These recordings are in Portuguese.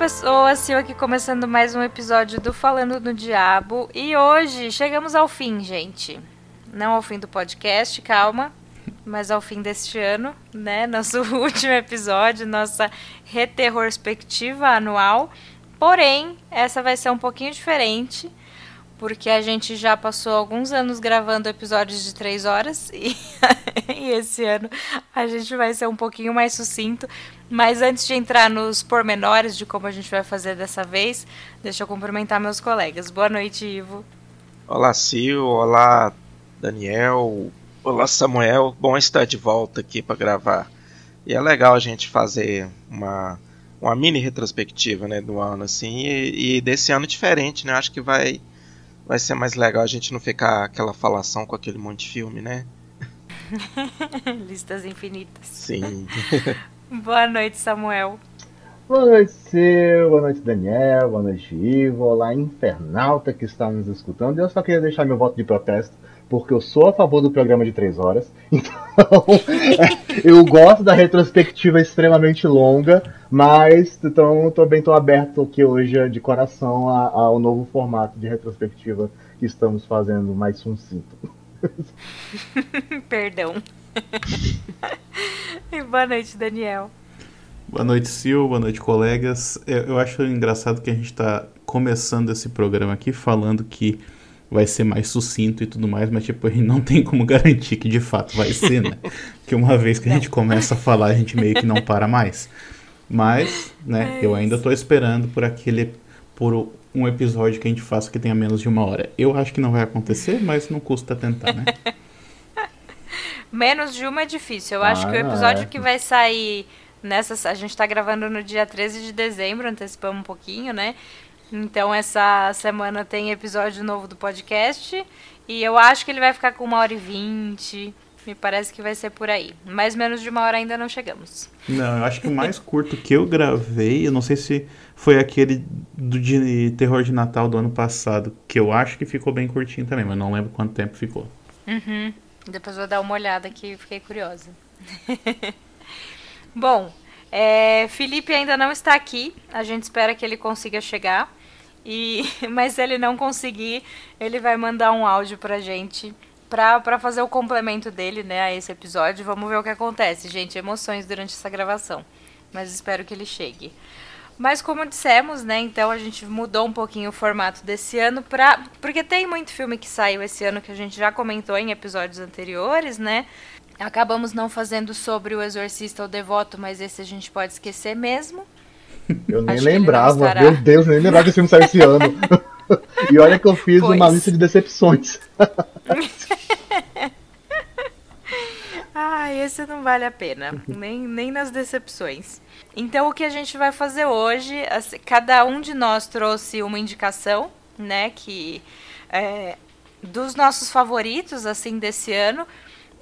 pessoas, Sil aqui começando mais um episódio do Falando no Diabo. E hoje chegamos ao fim, gente. Não ao fim do podcast, calma, mas ao fim deste ano, né? Nosso último episódio, nossa reterrospectiva anual. Porém, essa vai ser um pouquinho diferente, porque a gente já passou alguns anos gravando episódios de três horas e, e esse ano a gente vai ser um pouquinho mais sucinto. Mas antes de entrar nos pormenores de como a gente vai fazer dessa vez, deixa eu cumprimentar meus colegas. Boa noite, Ivo. Olá, Sil. Olá, Daniel. Olá, Samuel. Bom estar de volta aqui para gravar. E é legal a gente fazer uma, uma mini retrospectiva né, do ano, assim, e, e desse ano diferente, né? Acho que vai, vai ser mais legal a gente não ficar aquela falação com aquele monte de filme, né? Listas infinitas. Sim. Boa noite, Samuel. Boa noite, Seu. Boa noite, Daniel. Boa noite, Ivo. Olá, internauta que está nos escutando. Eu só queria deixar meu voto de protesto, porque eu sou a favor do programa de três horas. Então, eu gosto da retrospectiva extremamente longa, mas então também estou aberto aqui hoje de coração ao novo formato de retrospectiva que estamos fazendo mais sucinto. Perdão. e boa noite, Daniel. Boa noite, Sil. Boa noite, colegas. Eu, eu acho engraçado que a gente está começando esse programa aqui falando que vai ser mais sucinto e tudo mais, mas tipo, a gente não tem como garantir que de fato vai ser, né? Porque uma vez que a gente começa a falar, a gente meio que não para mais. Mas, né, é eu ainda estou esperando por aquele por um episódio que a gente faça que tenha menos de uma hora. Eu acho que não vai acontecer, mas não custa tentar, né? Menos de uma é difícil. Eu ah, acho que o ah, episódio é. que vai sair nessa. A gente tá gravando no dia 13 de dezembro, antecipamos um pouquinho, né? Então essa semana tem episódio novo do podcast. E eu acho que ele vai ficar com uma hora e vinte. Me parece que vai ser por aí. Mais menos de uma hora ainda não chegamos. Não, eu acho que o mais curto que eu gravei, eu não sei se foi aquele do de terror de Natal do ano passado, que eu acho que ficou bem curtinho também, mas não lembro quanto tempo ficou. Uhum. Depois vou dar uma olhada aqui, fiquei curiosa. Bom, é, Felipe ainda não está aqui. A gente espera que ele consiga chegar. E, mas se ele não conseguir, ele vai mandar um áudio pra gente pra fazer o complemento dele, né, a esse episódio. Vamos ver o que acontece, gente. Emoções durante essa gravação. Mas espero que ele chegue. Mas como dissemos, né, então a gente mudou um pouquinho o formato desse ano pra. Porque tem muito filme que saiu esse ano que a gente já comentou em episódios anteriores, né? Acabamos não fazendo sobre o Exorcista ou Devoto, mas esse a gente pode esquecer mesmo. Eu nem Acho lembrava, meu Deus, nem lembrava que esse filme saiu esse ano. e olha que eu fiz pois. uma lista de decepções. ah, esse não vale a pena, nem, nem nas decepções. Então, o que a gente vai fazer hoje, assim, cada um de nós trouxe uma indicação, né, que é, dos nossos favoritos, assim, desse ano.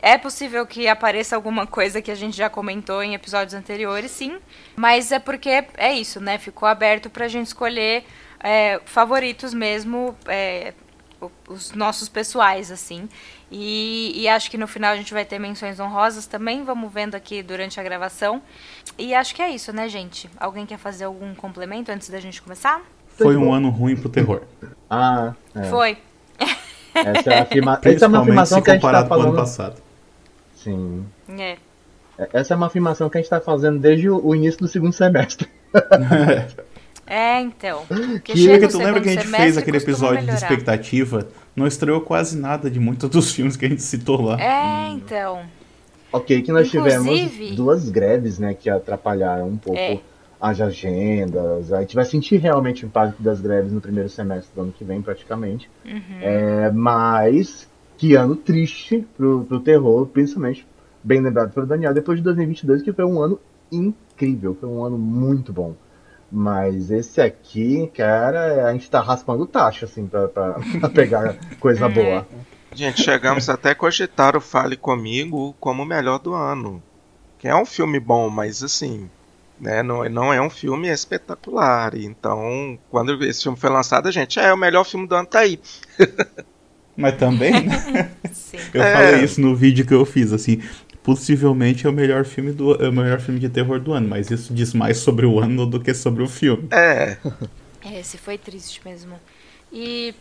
É possível que apareça alguma coisa que a gente já comentou em episódios anteriores, sim. Mas é porque é isso, né? Ficou aberto pra gente escolher é, favoritos mesmo, é, os nossos pessoais, assim. E, e, acho que no final a gente vai ter menções honrosas também. Vamos vendo aqui durante a gravação. E acho que é isso, né, gente? Alguém quer fazer algum complemento antes da gente começar? Foi um ano ruim pro terror. ah, é. Foi. Essa é, afirma... Essa é uma afirmação que a gente tá falando. ano passado. Sim. É. é. Essa é uma afirmação que a gente está fazendo desde o início do segundo semestre. É, então. Que, que tu lembra que a gente fez aquele episódio melhorar. de expectativa? Não estreou quase nada de muitos dos filmes que a gente citou lá. É, então. Ok, que nós Inclusive... tivemos duas greves, né, que atrapalharam um pouco é. as agendas. A gente vai sentir realmente o impacto das greves no primeiro semestre do ano que vem, praticamente. Uhum. É, mas que ano triste pro, pro terror, principalmente, bem lembrado pelo Daniel, depois de 2022, que foi um ano incrível, foi um ano muito bom. Mas esse aqui, cara, a gente tá raspando taxa, assim, pra, pra, pra pegar coisa é. boa. Gente, chegamos até a cogitar o Fale Comigo como o melhor do ano. Que é um filme bom, mas assim, né, não, não é um filme espetacular. Então, quando esse filme foi lançado, a gente, é, o melhor filme do ano tá aí. Mas também, né? Eu é. falei isso no vídeo que eu fiz, assim, possivelmente é o melhor filme do é o melhor filme de terror do ano, mas isso diz mais sobre o ano do que sobre o filme. É. É, esse foi triste mesmo. E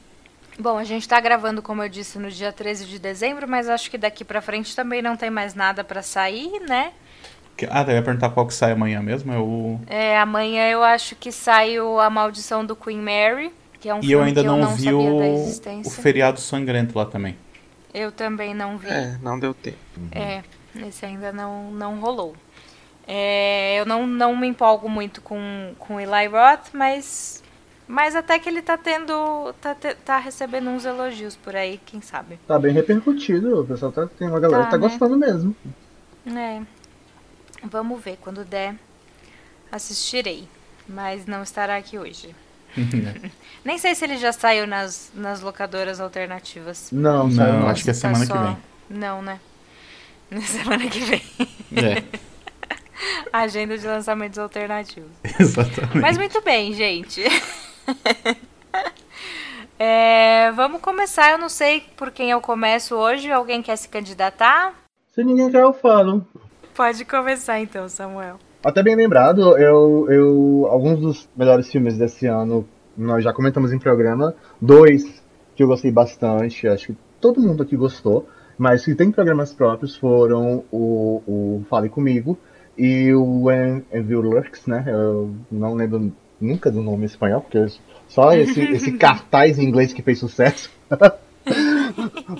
bom, a gente tá gravando, como eu disse, no dia 13 de dezembro, mas acho que daqui para frente também não tem mais nada para sair, né? Ah, eu ia perguntar qual que sai amanhã mesmo, é o É, amanhã eu acho que sai o A Maldição do Queen Mary, que é um e filme eu ainda que não, eu não vi o, o feriado sangrento lá também. Eu também não vi. É, não deu tempo. É, esse ainda não, não rolou. É, eu não, não me empolgo muito com, com Eli Roth, mas, mas até que ele tá tendo. Tá, te- tá recebendo uns elogios por aí, quem sabe. Tá bem repercutido, o pessoal tá, tem uma galera Tá, que tá né? gostando mesmo. É. Vamos ver, quando der, assistirei. Mas não estará aqui hoje. Nem sei se ele já saiu nas, nas locadoras alternativas. Não, Não, não. acho que é Tá semana que só- vem. Não, né? Na semana que vem. É, Agenda de lançamentos alternativos. exatamente. Mas muito bem, gente. É, vamos começar. Eu não sei por quem eu começo hoje. Alguém quer se candidatar? Se ninguém quer, eu falo. Pode começar então, Samuel. Até bem lembrado, eu, eu alguns dos melhores filmes desse ano nós já comentamos em programa. Dois que eu gostei bastante, acho que todo mundo aqui gostou, mas que tem programas próprios foram o, o Fale Comigo e o When Evil Lurks, né? Eu não lembro nunca do nome espanhol, porque só esse, esse cartaz em inglês que fez sucesso.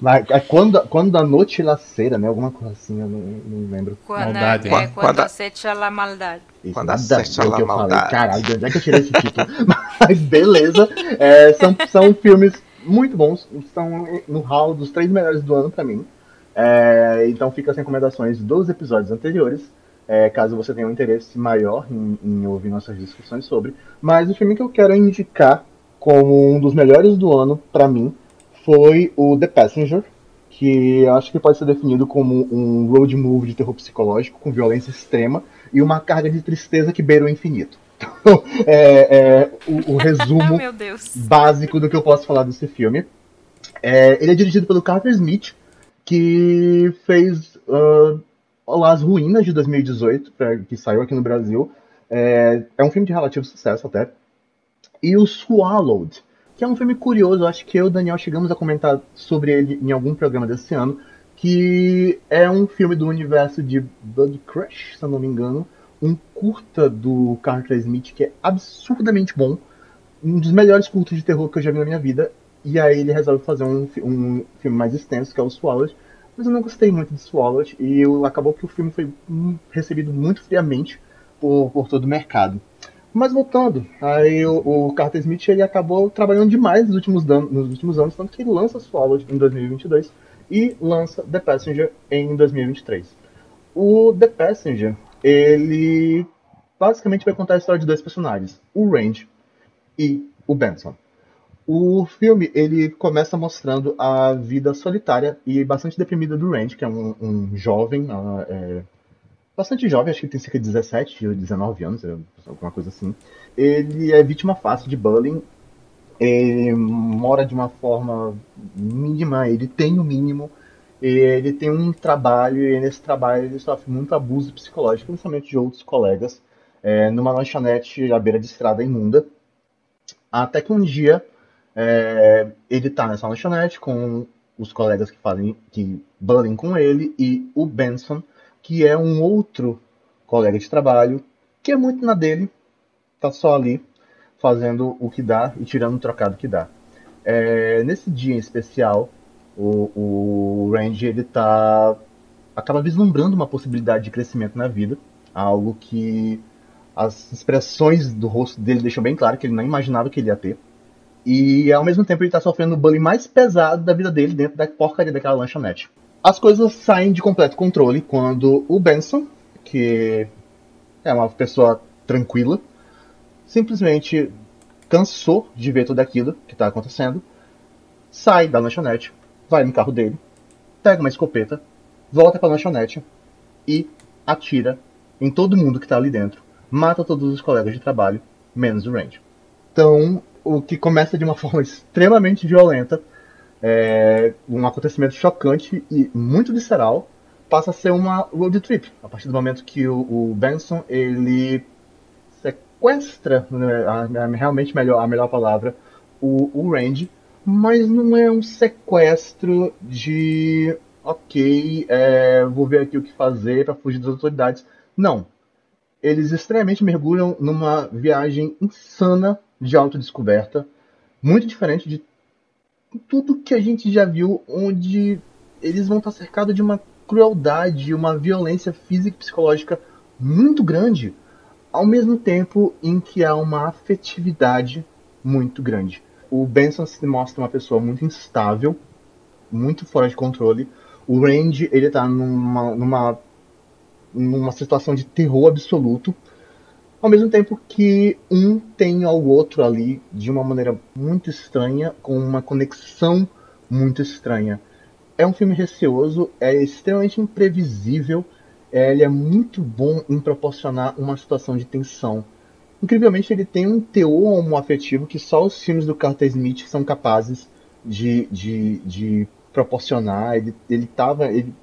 Mas é quando, quando a noite laceira, né? Alguma coisa assim, eu não, não lembro. Quando, Maldade. É, Quando- quando aceita a maldade. Isso, Quando acessa a a eu falei. maldade. Caralho, de onde é que eu tirei esse título? Mas beleza. É, são, são filmes muito bons. Estão no hall dos três melhores do ano pra mim. É, então fica as recomendações dos episódios anteriores. é, caso você tenha um interesse maior em, em ouvir nossas discussões sobre. Mas o filme que eu quero indicar como um dos melhores do ano pra mim foi o The Passenger, que acho que pode ser definido como um road movie de terror psicológico com violência extrema e uma carga de tristeza que beira o infinito. Então, é, é o, o Ah, resumo básico do que eu posso falar desse filme. É, ele é dirigido pelo Carter Smith, que fez ah, As Ruínas de 2018, pra- que saiu aqui no Brasil. É, é um filme de relativo sucesso até. E o Swallowed, que é um filme curioso, acho que eu e o Daniel chegamos a comentar sobre ele em algum programa desse ano, que é um filme do universo de Bud Crush, se eu não me engano, um curta do Carter Smith que é absurdamente bom, um dos melhores curtos de terror que eu já vi na minha vida, e aí ele resolve fazer um, um filme mais extenso, que é o Swallowed, mas eu não gostei muito de Swallowed, e eu- acabou que o filme foi hum, recebido muito friamente por, por todo o mercado. Mas voltando, aí o, o Carter Smith ele acabou trabalhando demais nos últimos, dan- nos últimos anos, tanto que ele lança Swallowed em 2022 e lança The Passenger em 2023. O The Passenger, ele basicamente vai contar a história de dois personagens, o Range e o Benson. O filme ele começa mostrando a vida solitária e bastante deprimida do Range, que é um, um jovem, ah, é, bastante jovem, acho que tem cerca de 17 ou 19 anos, é, alguma coisa assim. Ele é vítima fácil de bullying, ele mora de uma forma mínima, ele tem o mínimo, ele tem um trabalho e nesse trabalho ele sofre muito abuso psicológico, principalmente de outros colegas, é, numa lanchonete à beira de estrada imunda. Até que um dia é, ele tá nessa lanchonete com os colegas que fazem que bullying com ele e o Benson, que é um outro colega de trabalho que é muito na dele, tá só ali fazendo o que dá e tirando o trocado que dá. É, nesse dia em especial, o, o Randy ele tá acaba vislumbrando uma possibilidade de crescimento na vida, algo que as expressões do rosto dele deixam bem claro que ele não imaginava que ele ia ter. E ao mesmo tempo ele tá sofrendo o bullying mais pesado da vida dele dentro da porcaria daquela lanchonete. As coisas saem de completo controle quando o Benson, que é uma pessoa tranquila, simplesmente cansou de ver tudo aquilo que tá acontecendo, sai da lanchonete, vai no carro dele, pega uma escopeta, volta pra lanchonete e atira em todo mundo que tá ali dentro, mata todos os colegas de trabalho, menos o Range. Então, o que começa de uma forma extremamente violenta, é um acontecimento chocante e muito visceral, passa a ser uma road trip. A partir do momento que o, o Benson ele sequestra, né, realmente melhor, a melhor palavra, o, o Randy, mas não é um sequestro de ok, é, vou ver aqui o que fazer para fugir das autoridades. Não. Eles extremamente mergulham numa viagem insana de autodescoberta, muito diferente de tudo que a gente já viu, onde eles vão estar cercados de uma crueldade, uma violência física e psicológica muito grande, ao mesmo tempo em que há uma afetividade muito grande. O Benson se mostra uma pessoa muito instável, muito fora de controle. O Randy, ele tá numa, numa, numa situação de terror absoluto, ao mesmo tempo que um tem ao outro ali de uma maneira muito estranha, com uma conexão muito estranha. É um filme receoso, é extremamente imprevisível, é, ele é muito bom em proporcionar uma situação de tensão. Incrivelmente, ele tem um teor homoafetivo que só os filmes do Carter Smith são capazes de, de, de proporcionar. Ele, ele, tava, ele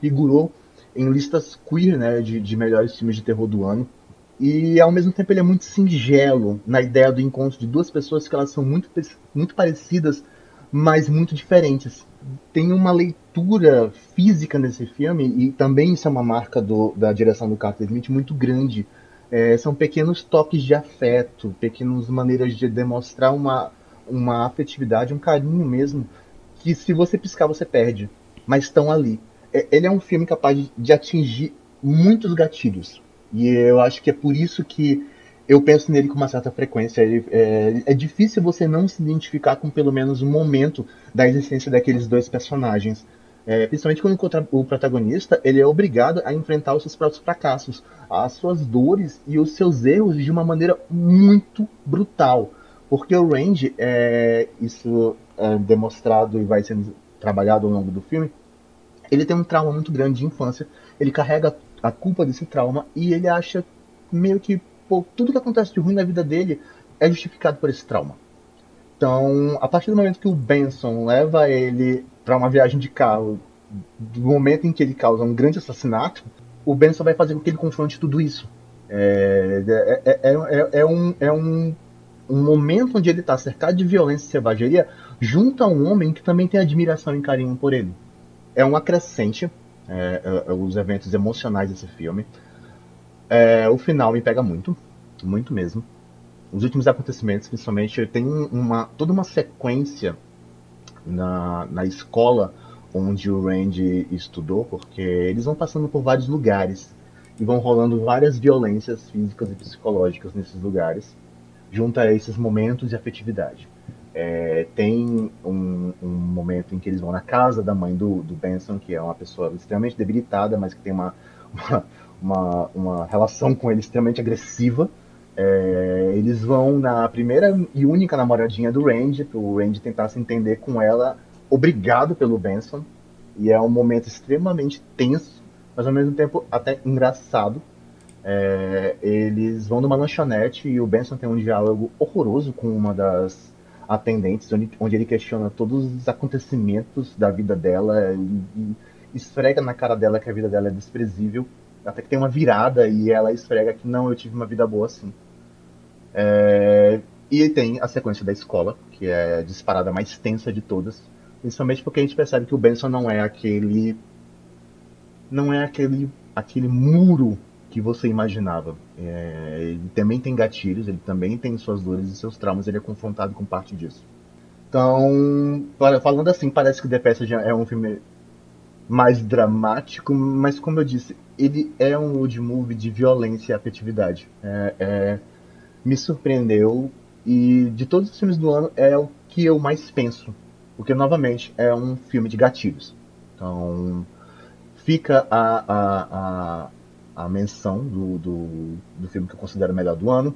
figurou em listas queer né, de, de melhores filmes de terror do ano. E ao mesmo tempo ele é muito singelo na ideia do encontro de duas pessoas que elas são muito, muito parecidas, mas muito diferentes tem uma leitura física nesse filme, e também isso é uma marca do, da direção do Carter Smith muito grande. É, são pequenos toques de afeto, pequenas maneiras de demonstrar uma, uma afetividade, um carinho mesmo, que se você piscar você perde, mas estão ali. É, ele é um filme capaz de, de atingir muitos gatilhos. E eu acho que é por isso que eu penso nele com uma certa frequência. Ele, é, é, difícil você não se identificar com pelo menos um momento da existência daqueles dois personagens. É, principalmente quando o protagonista ele é obrigado a enfrentar os seus próprios fracassos, as suas dores e os seus erros de uma maneira muito brutal. Porque o Range, é, isso é demonstrado e vai sendo trabalhado ao longo do filme, ele tem um trauma muito grande de infância, ele carrega a culpa desse trauma e ele acha meio que pô, tudo que acontece de ruim na vida dele é justificado por esse trauma. Então, a partir do momento que o Benson leva ele para uma viagem de carro, do momento em que ele causa um grande assassinato, o Benson vai fazer com que ele confronte tudo isso. É, é, é, é, é um, é um, um momento onde ele está cercado de violência e selvageria, junto a um homem que também tem admiração e carinho por ele. É um acrescente é, é, os eventos emocionais desse filme. É, o final me pega muito, muito mesmo. Os últimos acontecimentos, principalmente, tem uma, toda uma sequência na, na escola onde o Randy estudou, porque eles vão passando por vários lugares e vão rolando várias violências físicas e psicológicas nesses lugares, junto a esses momentos de afetividade. É, tem um, um, momento em que eles vão na casa da mãe do, do Benson, que é uma pessoa extremamente debilitada, mas que tem uma, uma, uma, uma relação com ele extremamente agressiva. É, eles vão na primeira e única namoradinha do Randy, para o Randy tentar se entender com ela, obrigado pelo Benson. E é um momento extremamente tenso, mas ao mesmo tempo até engraçado. É, eles vão numa lanchonete e o Benson tem um diálogo horroroso com uma das atendentes, onde, onde ele questiona todos os acontecimentos da vida dela e, e esfrega na cara dela que a vida dela é desprezível até que tem uma virada e ela esfrega que não, eu tive uma vida boa assim. É, e tem a sequência da escola, que é a disparada mais tensa de todas. Principalmente porque a gente percebe que o Benson não é aquele. Não é aquele, aquele muro que você imaginava. É, ele também tem gatilhos, ele também tem suas dores e seus traumas, ele é confrontado com parte disso. Então, falando assim, parece que The Passage é um filme mais dramático, mas como eu disse, ele é um road movie de violência e afetividade. É, é, me surpreendeu e de todos os filmes do ano é o que eu mais penso, porque novamente é um filme de gatilhos. Então fica a, a, a, a menção do, do, do filme que eu considero melhor do ano.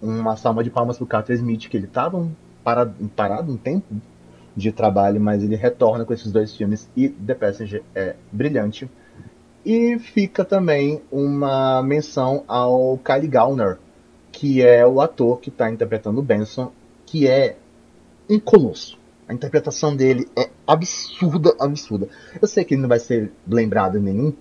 Uma salva de palmas pro Carter Smith, que ele estava parado, parado um tempo de trabalho, mas ele retorna com esses dois filmes e The Passenger é brilhante. E fica também uma menção ao Kylie Gallner, que é o ator que está interpretando o Benson, que é um colosso. A interpretação dele é absurda, absurda. Eu sei que ele não vai ser lembrado em nenhum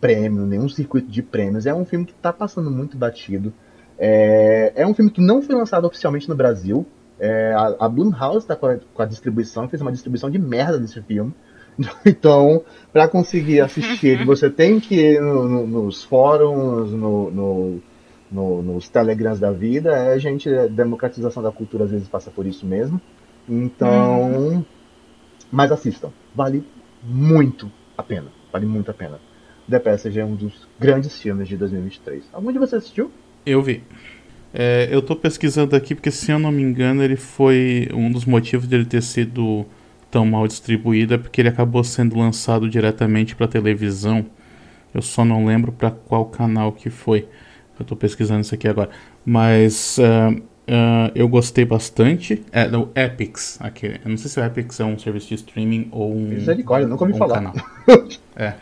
prêmio, nenhum circuito de prêmios. É um filme que está passando muito batido. É, é, um filme que não foi lançado oficialmente no Brasil. É, a, a Blumhouse está com, com, a distribuição, fez uma distribuição de merda desse filme. Então, para conseguir assistir, você tem que ir no, no, nos fóruns, no, nos telegrams da vida. É, gente, a democratização da cultura às vezes passa por isso mesmo. Então, hum. mas assistam. Vale muito a pena. Vale muito a pena. The Passage é um dos grandes filmes de 2023. Algum de vocês assistiu? Eu vi. É, eu tô pesquisando aqui porque, se eu não me engano, ele foi um dos motivos dele ter sido tão mal distribuído é porque ele acabou sendo lançado diretamente para televisão. Eu só não lembro para qual canal que foi. Eu tô pesquisando isso aqui agora. Mas uh, uh, eu gostei bastante. É, no Epix. Aqui. Eu não sei se o Epix é um serviço de streaming ou um. Misericórdia, nunca ouvi um falar. Canal. é.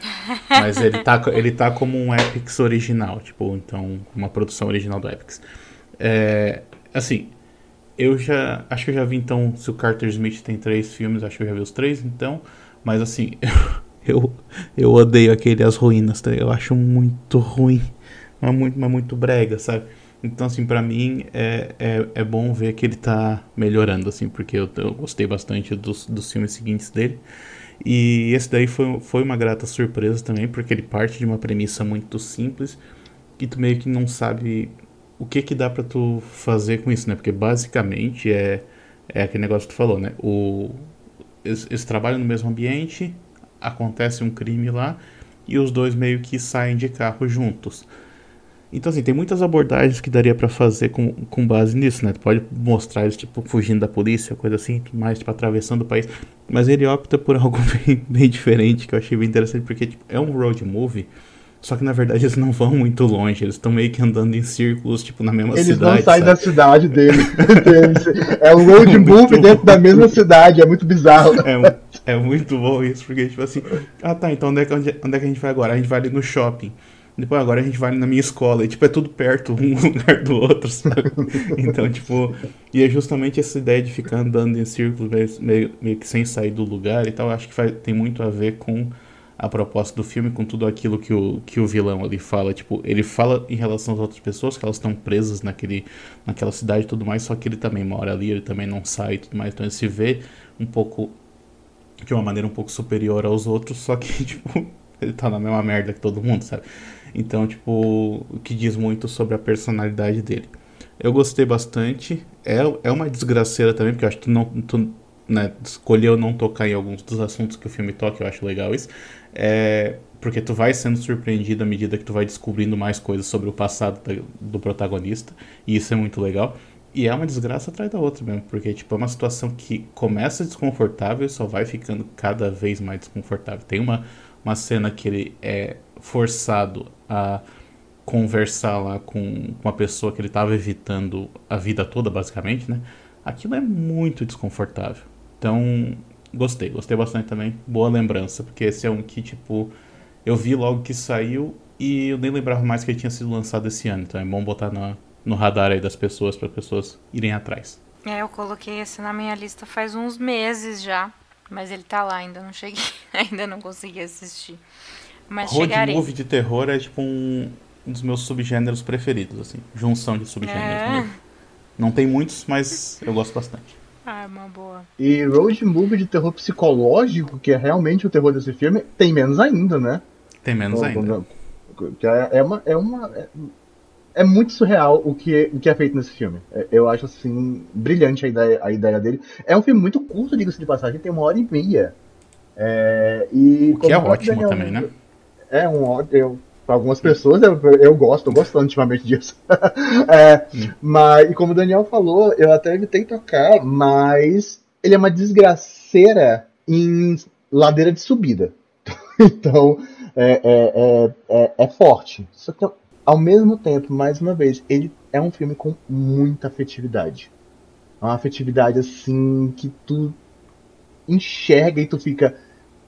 Mas ele tá, ele tá como um Epix original. Tipo, então, uma produção original do Epix. É, assim, eu já. Acho que eu já vi então. Se o Carter Smith tem três filmes, acho que eu já vi os três, então. Mas assim, eu, eu odeio aquele As Ruínas, tá? Eu acho muito ruim. Mas muito, mas muito brega, sabe? Então, assim, para mim é, é, é bom ver que ele tá melhorando, assim, porque eu, eu gostei bastante dos, dos filmes seguintes dele. E esse daí foi, foi uma grata surpresa também, porque ele parte de uma premissa muito simples e tu meio que não sabe o que que dá para tu fazer com isso, né? Porque basicamente é, é aquele negócio que tu falou, né? O, eles, eles trabalham no mesmo ambiente, acontece um crime lá e os dois meio que saem de carro juntos. Então, assim, tem muitas abordagens que daria para fazer com, com base nisso, né? Tu pode mostrar eles, tipo, fugindo da polícia, coisa assim, mais, tipo, atravessando o país. Mas ele opta por algo bem, bem diferente, que eu achei bem interessante, porque, tipo, é um road movie só que na verdade eles não vão muito longe, eles estão meio que andando em círculos, tipo, na mesma eles cidade. Eles não saem da cidade deles. é um road é movie dentro da mesma cidade, é muito bizarro. É, é, muito bom isso, porque, tipo assim, ah tá, então onde é, que, onde, onde é que a gente vai agora? A gente vai ali no shopping. Depois agora a gente vai na minha escola. E, tipo, é tudo perto um lugar do outro, sabe? Então, tipo, e é justamente essa ideia de ficar andando em círculos meio, meio que sem sair do lugar e tal, acho que faz, tem muito a ver com a proposta do filme com tudo aquilo que o, que o vilão ali fala. Tipo, ele fala em relação às outras pessoas, que elas estão presas naquele, naquela cidade e tudo mais, só que ele também mora ali, ele também não sai e tudo mais. Então ele se vê um pouco. de uma maneira um pouco superior aos outros, só que, tipo, ele tá na mesma merda que todo mundo, sabe? Então, tipo, o que diz muito sobre a personalidade dele. Eu gostei bastante. É, é uma desgraceira também, porque eu acho que tu não. Tu, né, escolheu não tocar em alguns dos assuntos que o filme toca, eu acho legal isso. É, porque tu vai sendo surpreendido à medida que tu vai descobrindo mais coisas sobre o passado do protagonista, e isso é muito legal. E é uma desgraça atrás da outra mesmo, porque tipo, é uma situação que começa desconfortável e só vai ficando cada vez mais desconfortável. Tem uma, uma cena que ele é forçado a conversar lá com uma pessoa que ele estava evitando a vida toda, basicamente, né? Aquilo é muito desconfortável. Então, Gostei, gostei bastante também. Boa lembrança, porque esse é um que, tipo, eu vi logo que saiu e eu nem lembrava mais que ele tinha sido lançado esse ano. Então é bom botar no, no radar aí das pessoas, para pessoas irem atrás. É, eu coloquei esse na minha lista faz uns meses já. Mas ele tá lá, ainda não cheguei, ainda não consegui assistir. Mas Road chegarei. movie de terror é tipo um, um dos meus subgêneros preferidos, assim. Junção de subgêneros. É. Não tem muitos, mas eu gosto bastante. Ah, é uma boa. E road movie de terror psicológico, que é realmente o terror desse filme, tem menos ainda, né? Tem menos ainda. É, é uma. É, uma é, é muito surreal o que, o que é feito nesse filme. É, eu acho assim, brilhante a ideia, a ideia dele. É um filme muito curto, diga-se de passagem, tem uma hora e meia. É, e o que é ótimo Daniel, também, né? É um ótimo. Para algumas pessoas eu, eu gosto, eu gosto ultimamente disso. é, hum. mas, e como o Daniel falou, eu até evitei tocar, mas ele é uma desgraceira em ladeira de subida. então, é, é, é, é, é forte. Só que, ao mesmo tempo, mais uma vez, ele é um filme com muita afetividade. É uma afetividade assim que tu enxerga e tu fica.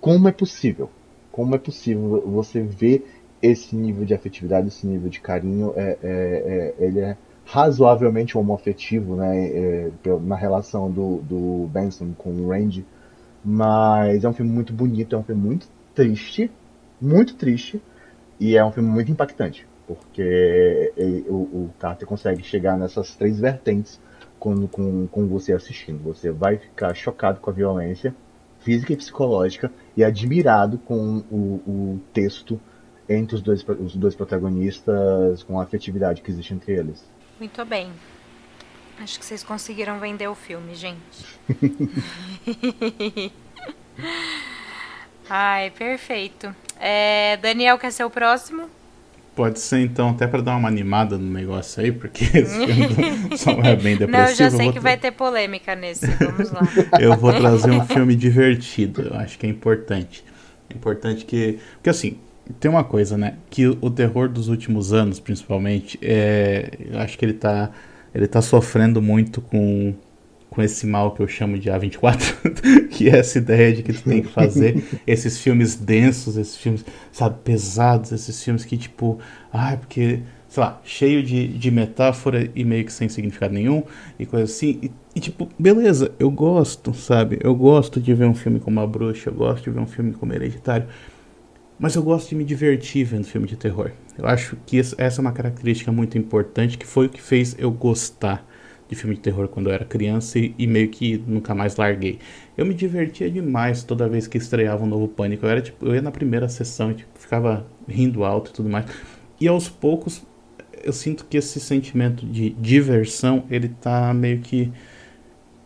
Como é possível? Como é possível você ver esse nível de afetividade, esse nível de carinho, é, é, é ele é razoavelmente homoafetivo, né, é, na relação do, do Benson com o Randy, mas é um filme muito bonito, é um filme muito triste, muito triste, e é um filme muito impactante, porque o, o Carter consegue chegar nessas três vertentes com, com, com você assistindo. Você vai ficar chocado com a violência física e psicológica e admirado com o, o texto entre os dois, os dois protagonistas, com a afetividade que existe entre eles. Muito bem. Acho que vocês conseguiram vender o filme, gente. Ai, perfeito. É, Daniel, quer ser o próximo? Pode ser então, até para dar uma animada no negócio aí, porque esse filme só é bem depressivo. Não, eu já sei eu que vai ter polêmica nesse, vamos lá. eu vou trazer um filme divertido, eu acho que é importante. É importante que. Porque assim, tem uma coisa, né? Que o terror dos últimos anos, principalmente, é, eu acho que ele tá, ele tá sofrendo muito com, com esse mal que eu chamo de A24, que é essa ideia de que tu tem que fazer esses filmes densos, esses filmes, sabe, pesados, esses filmes que, tipo, ah, porque, sei lá, cheio de, de metáfora e meio que sem significado nenhum e coisa assim. E, e, tipo, beleza, eu gosto, sabe? Eu gosto de ver um filme como A Bruxa, eu gosto de ver um filme como Hereditário. Mas eu gosto de me divertir vendo filme de terror. Eu acho que essa é uma característica muito importante que foi o que fez eu gostar de filme de terror quando eu era criança e, e, meio que nunca mais larguei. Eu me divertia demais toda vez que estreava um novo Pânico. Eu era tipo, eu ia na primeira sessão e tipo, ficava rindo alto e tudo mais. E aos poucos eu sinto que esse sentimento de diversão, ele tá meio que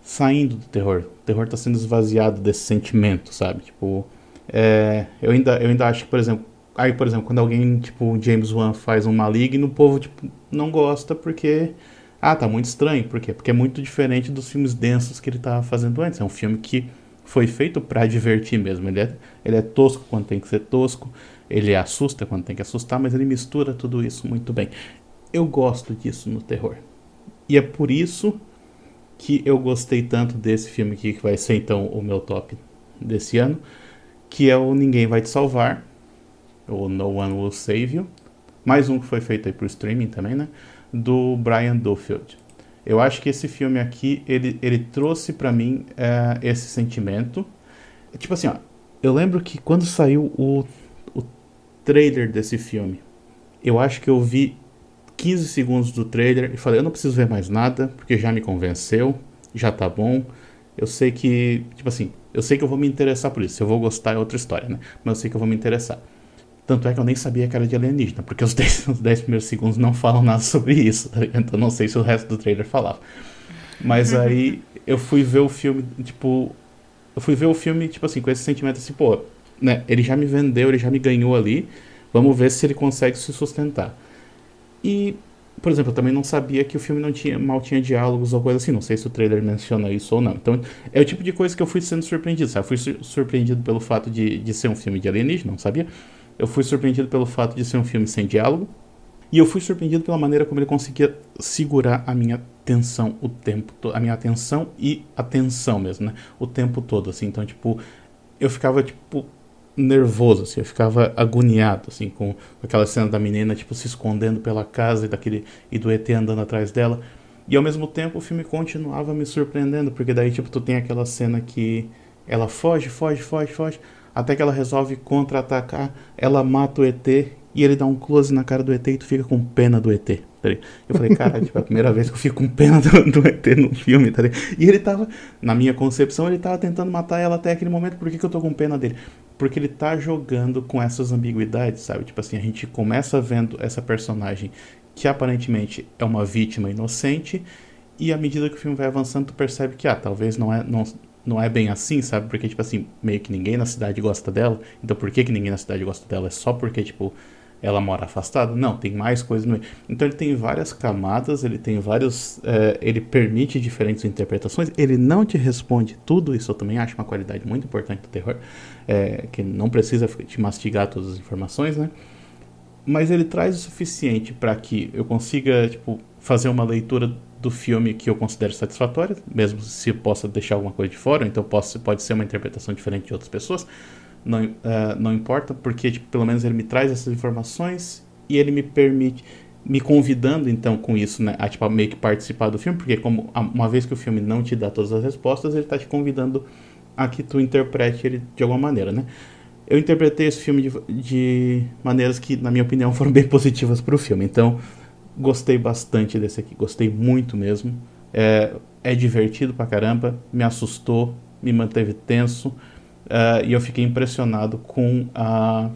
saindo do terror. O terror tá sendo esvaziado desse sentimento, sabe? Tipo, é, eu, ainda, eu ainda acho que, por exemplo, aí, por exemplo, quando alguém, tipo, James Wan faz um maligno, o povo, tipo, não gosta porque. Ah, tá muito estranho. Por quê? Porque é muito diferente dos filmes densos que ele tava fazendo antes. É um filme que foi feito para divertir mesmo. Ele é, ele é tosco quando tem que ser tosco, ele assusta quando tem que assustar, mas ele mistura tudo isso muito bem. Eu gosto disso no terror. E é por isso que eu gostei tanto desse filme aqui, que vai ser então o meu top desse ano que é o Ninguém Vai Te Salvar, ou No One Will Save You. Mais um que foi feito aí por streaming também, né? Do Brian Duffield. Eu acho que esse filme aqui, ele, ele trouxe para mim é, esse sentimento. Tipo assim, ó, eu lembro que quando saiu o, o trailer desse filme, eu acho que eu vi 15 segundos do trailer e falei, eu não preciso ver mais nada, porque já me convenceu, já tá bom. Eu sei que, tipo assim, eu sei que eu vou me interessar por isso. Se eu vou gostar é outra história, né? Mas eu sei que eu vou me interessar. Tanto é que eu nem sabia que era de alienígena, porque os 10, os 10 primeiros segundos não falam nada sobre isso, tá Então não sei se o resto do trailer falava. Mas aí eu fui ver o filme, tipo. Eu fui ver o filme, tipo assim, com esse sentimento assim, pô, né? Ele já me vendeu, ele já me ganhou ali. Vamos ver se ele consegue se sustentar. E por exemplo, eu também não sabia que o filme não tinha, mal tinha diálogos ou coisa assim. Não sei se o trailer menciona isso ou não. Então, é o tipo de coisa que eu fui sendo surpreendido. Sabe? Eu fui surpreendido pelo fato de, de ser um filme de alienígena, não sabia? Eu fui surpreendido pelo fato de ser um filme sem diálogo. E eu fui surpreendido pela maneira como ele conseguia segurar a minha atenção o tempo todo. A minha atenção e atenção mesmo, né? O tempo todo, assim. Então, tipo, eu ficava, tipo, nervoso, assim, eu ficava agoniado, assim, com aquela cena da menina, tipo, se escondendo pela casa e, daquele, e do ET andando atrás dela. E ao mesmo tempo o filme continuava me surpreendendo, porque daí, tipo, tu tem aquela cena que ela foge, foge, foge, foge, até que ela resolve contra-atacar, ela mata o ET e ele dá um close na cara do ET e tu fica com pena do ET. Tá eu falei, cara, tipo, é a primeira vez que eu fico com pena do, do ET no filme, tá E ele tava, na minha concepção, ele tava tentando matar ela até aquele momento, por que, que eu tô com pena dele? porque ele tá jogando com essas ambiguidades, sabe? Tipo assim, a gente começa vendo essa personagem que aparentemente é uma vítima inocente e à medida que o filme vai avançando, tu percebe que ah, talvez não é não, não é bem assim, sabe? Porque tipo assim, meio que ninguém na cidade gosta dela. Então por que que ninguém na cidade gosta dela? É só porque tipo ela mora afastada? Não, tem mais coisas no meio. Então ele tem várias camadas, ele tem vários. É, ele permite diferentes interpretações, ele não te responde tudo, isso eu também acho uma qualidade muito importante do terror, é, que não precisa te mastigar todas as informações, né? Mas ele traz o suficiente para que eu consiga, tipo, fazer uma leitura do filme que eu considero satisfatória, mesmo se eu possa deixar alguma coisa de fora, então posso, pode ser uma interpretação diferente de outras pessoas não, uh, não importa, porque tipo, pelo menos ele me traz essas informações e ele me permite. me convidando então com isso, né, a tipo, meio que participar do filme, porque como uma vez que o filme não te dá todas as respostas, ele está te convidando a que tu interprete ele de alguma maneira, né? Eu interpretei esse filme de, de maneiras que, na minha opinião, foram bem positivas para o filme. Então, gostei bastante desse aqui, gostei muito mesmo. É, é divertido pra caramba, me assustou, me manteve tenso uh, e eu fiquei impressionado com a.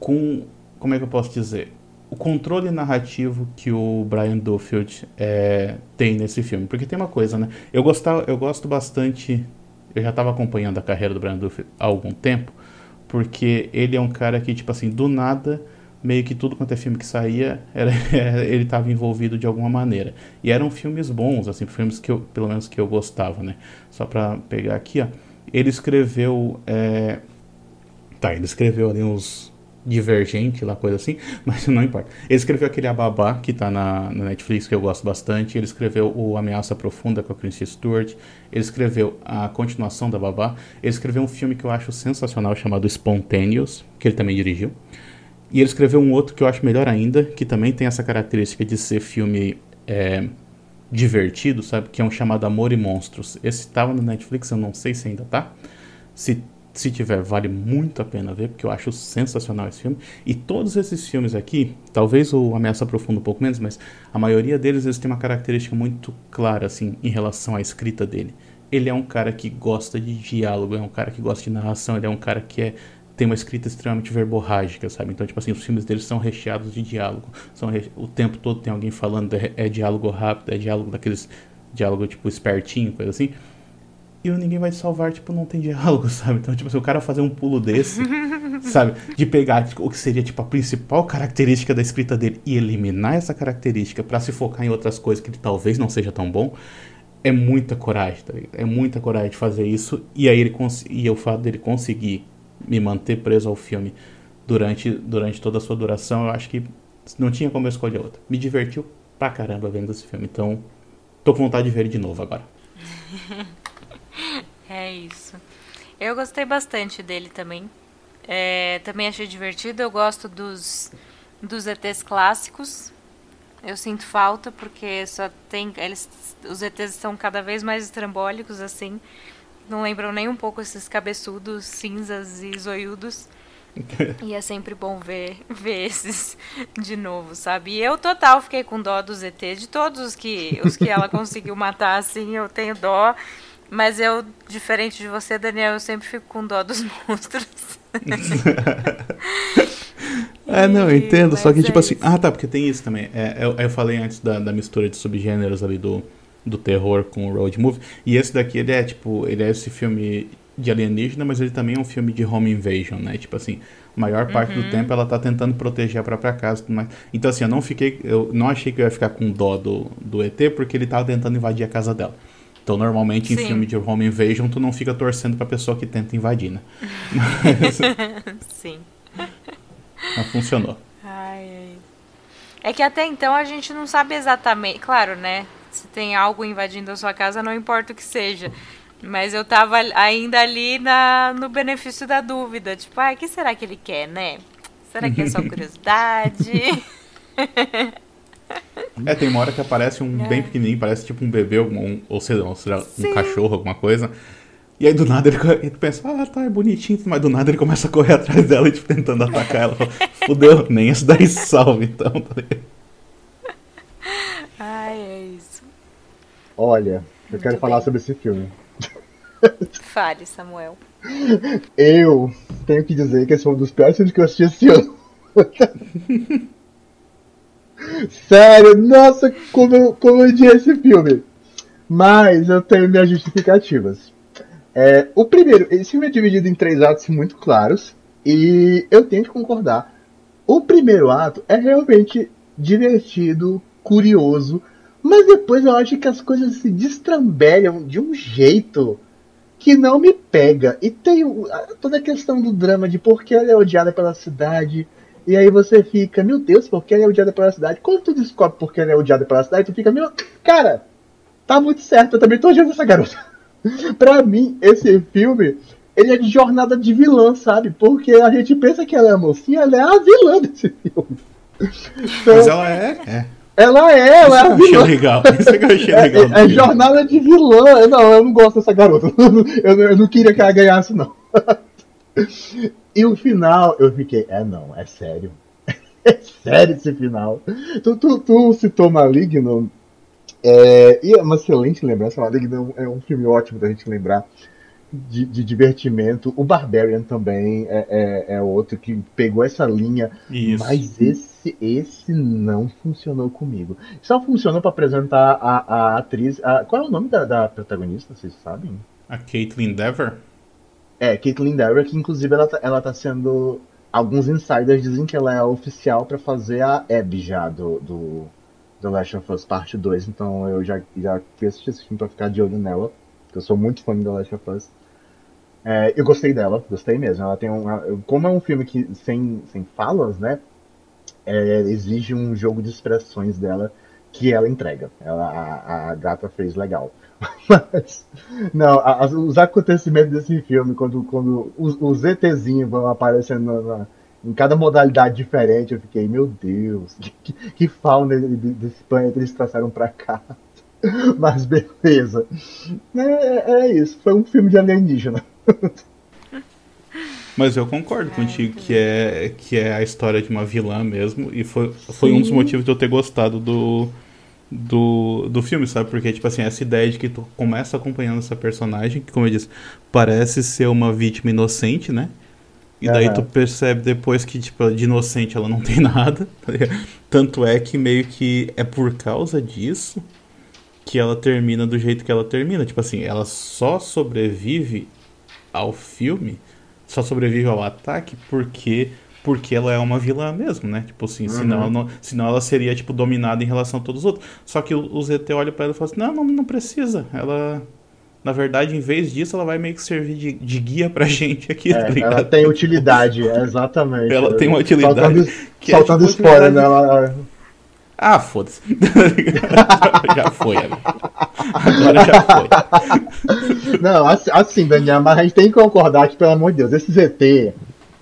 com. como é que eu posso dizer? o controle narrativo que o Brian Duffield é, tem nesse filme. Porque tem uma coisa, né? Eu, gostava, eu gosto bastante. Eu já estava acompanhando a carreira do Brian Duffield há algum tempo, porque ele é um cara que, tipo assim, do nada, meio que tudo quanto é filme que saía, era, ele estava envolvido de alguma maneira. E eram filmes bons, assim, filmes que eu, pelo menos que eu gostava, né? Só para pegar aqui, ó. Ele escreveu. É... Tá, ele escreveu ali uns Divergente, lá, coisa assim, mas não importa. Ele escreveu aquele Ababá, que tá na, na, Netflix, que eu gosto bastante. Ele escreveu o Ameaça Profunda com a Chrissy Stewart. Ele escreveu a continuação da Babá. Ele escreveu um filme que eu acho sensacional chamado Spontaneous, que ele também dirigiu. E ele escreveu um outro que eu acho melhor ainda, que também tem essa característica de ser filme é, divertido, sabe? Que é um chamado Amor e Monstros. Esse estava no Netflix, eu não sei se ainda tá. Se se tiver, vale muito a pena ver, porque eu acho sensacional esse filme. E todos esses filmes aqui, talvez o Ameaça Profunda um pouco menos, mas a maioria deles eles têm uma característica muito clara, assim, em relação à escrita dele. Ele é um cara que gosta de diálogo, é um cara que gosta de narração, ele é um cara que é tem uma escrita extremamente verborrágica, sabe? Então, tipo assim, os filmes deles são recheados de diálogo. São re... O tempo todo tem alguém falando, é, é diálogo rápido, é diálogo daqueles diálogo tipo espertinho, coisa assim e o Ninguém Vai Te Salvar, tipo, não tem diálogo, sabe? Então, tipo, se o cara fazer um pulo desse, sabe? De pegar tipo, o que seria, tipo, a principal característica da escrita dele e eliminar essa característica para se focar em outras coisas que ele talvez não seja tão bom, é muita coragem, tá ligado? É muita coragem de fazer isso. E aí ele e o fato dele conseguir me manter preso ao filme durante, durante toda a sua duração, eu acho que não tinha como eu escolher outra. Me divertiu pra caramba vendo esse filme, então tô com vontade de ver ele de novo agora. É isso. Eu gostei bastante dele também. É, também achei divertido. Eu gosto dos, dos ETs clássicos. Eu sinto falta porque só tem eles os ETs estão cada vez mais estrambólicos assim. Não lembram nem um pouco esses cabeçudos cinzas e zoiudos. e é sempre bom ver, ver esses de novo, sabe? E eu total fiquei com dó dos ETs, de todos os que, os que ela conseguiu matar, assim, eu tenho dó. Mas eu, diferente de você, Daniel, eu sempre fico com dó dos monstros. é, não, eu entendo. Só que, tipo é assim. Isso. Ah, tá, porque tem isso também. É, eu, eu falei antes da, da mistura de subgêneros ali do, do terror com o road movie. E esse daqui, ele é, tipo, ele é esse filme de alienígena, mas ele também é um filme de home invasion, né? Tipo assim, a maior parte uhum. do tempo ela tá tentando proteger a própria casa. Mas... Então, assim, eu não fiquei. Eu não achei que eu ia ficar com dó do, do ET, porque ele tava tentando invadir a casa dela. Então, normalmente, Sim. em filme de home invasion, tu não fica torcendo pra pessoa que tenta invadir, né? Mas... Sim. Mas funcionou. Ai, ai. É que até então a gente não sabe exatamente. Claro, né? Se tem algo invadindo a sua casa, não importa o que seja. Mas eu tava ainda ali na, no benefício da dúvida. Tipo, ah, o que será que ele quer, né? Será que é só curiosidade? É, tem uma hora que aparece um é. bem pequenininho, parece tipo um bebê, um, ou seja, um cachorro, alguma coisa. E aí do nada ele, ele pensa, ah, tá, é bonitinho, mas do nada ele começa a correr atrás dela e tipo, tentando atacar ela. Fudeu, nem esse daí salve, então, tá Ai, é isso. Olha, eu Muito quero bem. falar sobre esse filme. Fale, Samuel. Eu tenho que dizer que esse foi um dos piores filmes que eu assisti esse ano. Sério, nossa, como eu, como eu odiei esse filme. Mas eu tenho minhas justificativas. É, o primeiro, esse filme é dividido em três atos muito claros. E eu tenho que concordar. O primeiro ato é realmente divertido, curioso. Mas depois eu acho que as coisas se destrambelham de um jeito que não me pega. E tem toda a questão do drama de por que ela é odiada pela cidade e aí você fica, meu Deus, por que ela é odiada pela cidade? Quando tu descobre por que ela é odiada pela cidade, tu fica, meu, cara, tá muito certo, eu também tô odiando essa garota. pra mim, esse filme, ele é de jornada de vilã, sabe? Porque a gente pensa que ela é a mocinha, ela é a vilã desse filme. Então, Mas ela é, é. Ela é, ela Isso é a vilã. legal. Isso é que eu achei é, legal. É, é jornada de vilã. Não, eu não gosto dessa garota. Eu, eu não queria que ela ganhasse, não. E o final, eu fiquei, é não, é sério. É sério esse final. Tu, tu, tu citou Maligno. É, e é uma excelente lembrança. Maligno é um filme ótimo da gente lembrar de, de, divertimento. O Barbarian também é, é, é, outro que pegou essa linha, Isso. mas esse, esse não funcionou comigo. Só funcionou para apresentar a, a atriz. A, qual é o nome da, da, protagonista? Vocês sabem? A Caitlyn Dever? É, Caitlyn Dever, que inclusive ela tá, ela tá sendo. Alguns insiders dizem que ela é oficial para fazer a Abby já do, do The Last of Us Parte 2, então eu já, já fui assistir esse filme pra ficar de olho nela. Eu sou muito fã The Last of Us. É, eu gostei dela, gostei mesmo. Ela tem um, como é um filme que sem, sem falas, né? É, exige um jogo de expressões dela que ela entrega. Ela, a, a gata fez legal. Mas, não, a, os acontecimentos desse filme, quando, quando os, os ETzinhos vão aparecendo na, em cada modalidade diferente, eu fiquei, meu Deus, que, que fauna desse planeta eles trouxeram pra cá. Mas beleza. É, é isso, foi um filme de alienígena. Mas eu concordo contigo que é, que é a história de uma vilã mesmo. E foi, foi um dos motivos de eu ter gostado do, do, do filme, sabe? Porque, tipo assim, essa ideia de que tu começa acompanhando essa personagem, que, como eu disse, parece ser uma vítima inocente, né? E daí uhum. tu percebe depois que, tipo, de inocente ela não tem nada. Tá Tanto é que meio que é por causa disso que ela termina do jeito que ela termina. Tipo assim, ela só sobrevive ao filme, só sobrevive ao ataque porque porque ela é uma vilã mesmo, né? Tipo assim, uhum. senão, ela não, senão ela seria tipo dominada em relação a todos os outros. Só que o, o ZT olha para ela e fala assim: "Não, não, não precisa. Ela na verdade, em vez disso, ela vai meio que servir de, de guia pra gente aqui, é, tá Ela tem utilidade, exatamente. Ela tem uma utilidade. Saltando, que saltando é, tipo, spoiler, né? Ela, ah, foda-se. já foi, amigo. Agora já foi. Não, assim, Daniel, mas a gente tem que concordar que, pelo amor de Deus, esse ZT,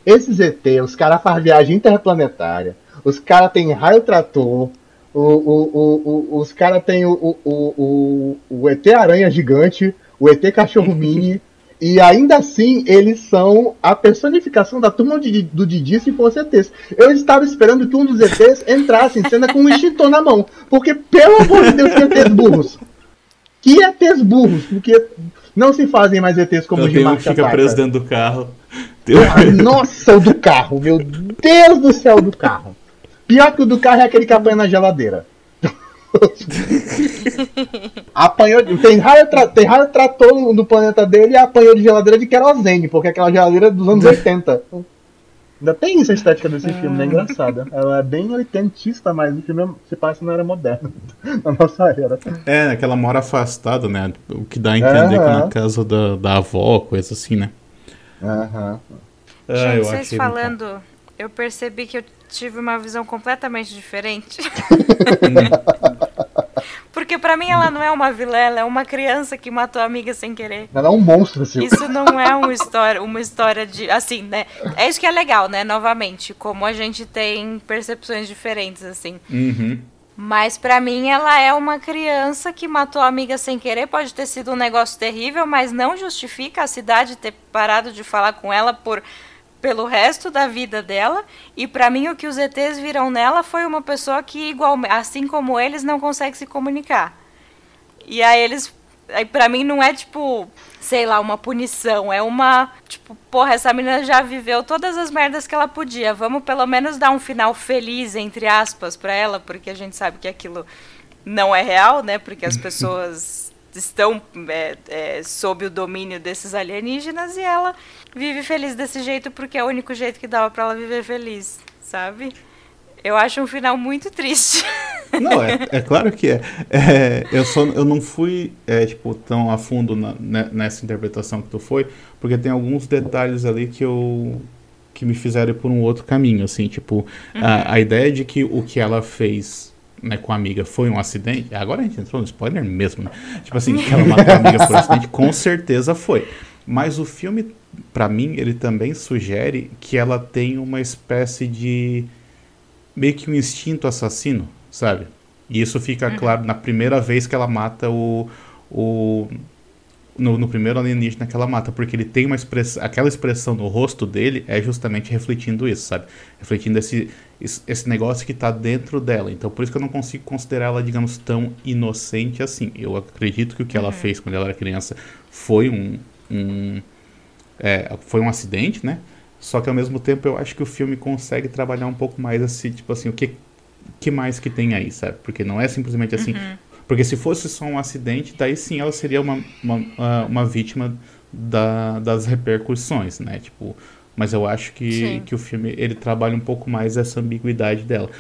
esse ZT, os caras fazem viagem interplanetária, os caras têm raio trator, o, o, o, os caras têm o, o, o, o ET Aranha Gigante, o ET Cachorro Mini. E ainda assim, eles são a personificação da turma de, do Didi se fosse ETs. Eu estava esperando que um dos ETs entrasse em cena com um extintor na mão. Porque, pelo amor de Deus, que ETs burros. Que ETs burros. Porque não se fazem mais ETs como o de marcha fica preso dentro do carro. nossa, o do carro. Meu Deus do céu, do carro. Pior que o do carro é aquele que apanha na geladeira. apanhou, tem raio, tra, tem raio trator no, no, planeta dele e apanhou de geladeira de querosene, porque aquela geladeira é dos anos 80. Ainda tem isso a estética desse filme, né? Engraçada. Ela é bem oitentista, mas o filme se passa na era moderna, na nossa era. É, aquela mora afastada, né? O que dá a entender que é na casa da, da avó, coisa assim, né? Aham. Uhum. Gente, vocês falando, eu percebi que eu tive uma visão completamente diferente. Porque para mim ela não é uma vilã, ela é uma criança que matou a amiga sem querer. Ela é um monstro, assim. Isso não é uma história, uma história de. Assim, né? É isso que é legal, né? Novamente, como a gente tem percepções diferentes, assim. Uhum. Mas para mim ela é uma criança que matou a amiga sem querer. Pode ter sido um negócio terrível, mas não justifica a cidade ter parado de falar com ela por pelo resto da vida dela. E para mim o que os ETs viram nela foi uma pessoa que igual, assim como eles não consegue se comunicar. E aí eles, aí para mim não é tipo, sei lá, uma punição, é uma, tipo, porra, essa menina já viveu todas as merdas que ela podia. Vamos pelo menos dar um final feliz entre aspas para ela, porque a gente sabe que aquilo não é real, né? Porque as pessoas estão é, é, sob o domínio desses alienígenas e ela vive feliz desse jeito porque é o único jeito que dava para ela viver feliz, sabe? Eu acho um final muito triste. Não, é, é claro que é. é. eu, só, eu não fui é, tipo, tão a fundo na, né, nessa interpretação que tu foi, porque tem alguns detalhes ali que eu que me fizeram ir por um outro caminho, assim, tipo, uhum. a, a ideia de que o que ela fez né, com a amiga foi um acidente, agora a gente entrou no spoiler mesmo, né? Tipo assim, que ela matou a amiga por acidente, com certeza foi. Mas o filme, para mim, ele também sugere que ela tem uma espécie de meio que um instinto assassino, sabe? E isso fica uhum. claro na primeira vez que ela mata o. o no, no, primeiro alienígena que ela mata, porque ele tem uma expressão. Aquela expressão no rosto dele é justamente refletindo isso, sabe? Refletindo esse, esse negócio que está dentro dela. Então por isso que eu não consigo considerar ela, digamos, tão inocente assim. Eu acredito que o que uhum. ela fez quando ela era criança foi um. um é, foi um acidente, né? Só que ao mesmo tempo eu acho que o filme consegue trabalhar um pouco mais assim, tipo assim, o que, que mais que tem aí, sabe? Porque não é simplesmente assim. Uhum. Porque se fosse só um acidente, daí sim ela seria uma, uma, uma vítima da, das repercussões, né? Tipo, mas eu acho que, que o filme ele trabalha um pouco mais essa ambiguidade dela.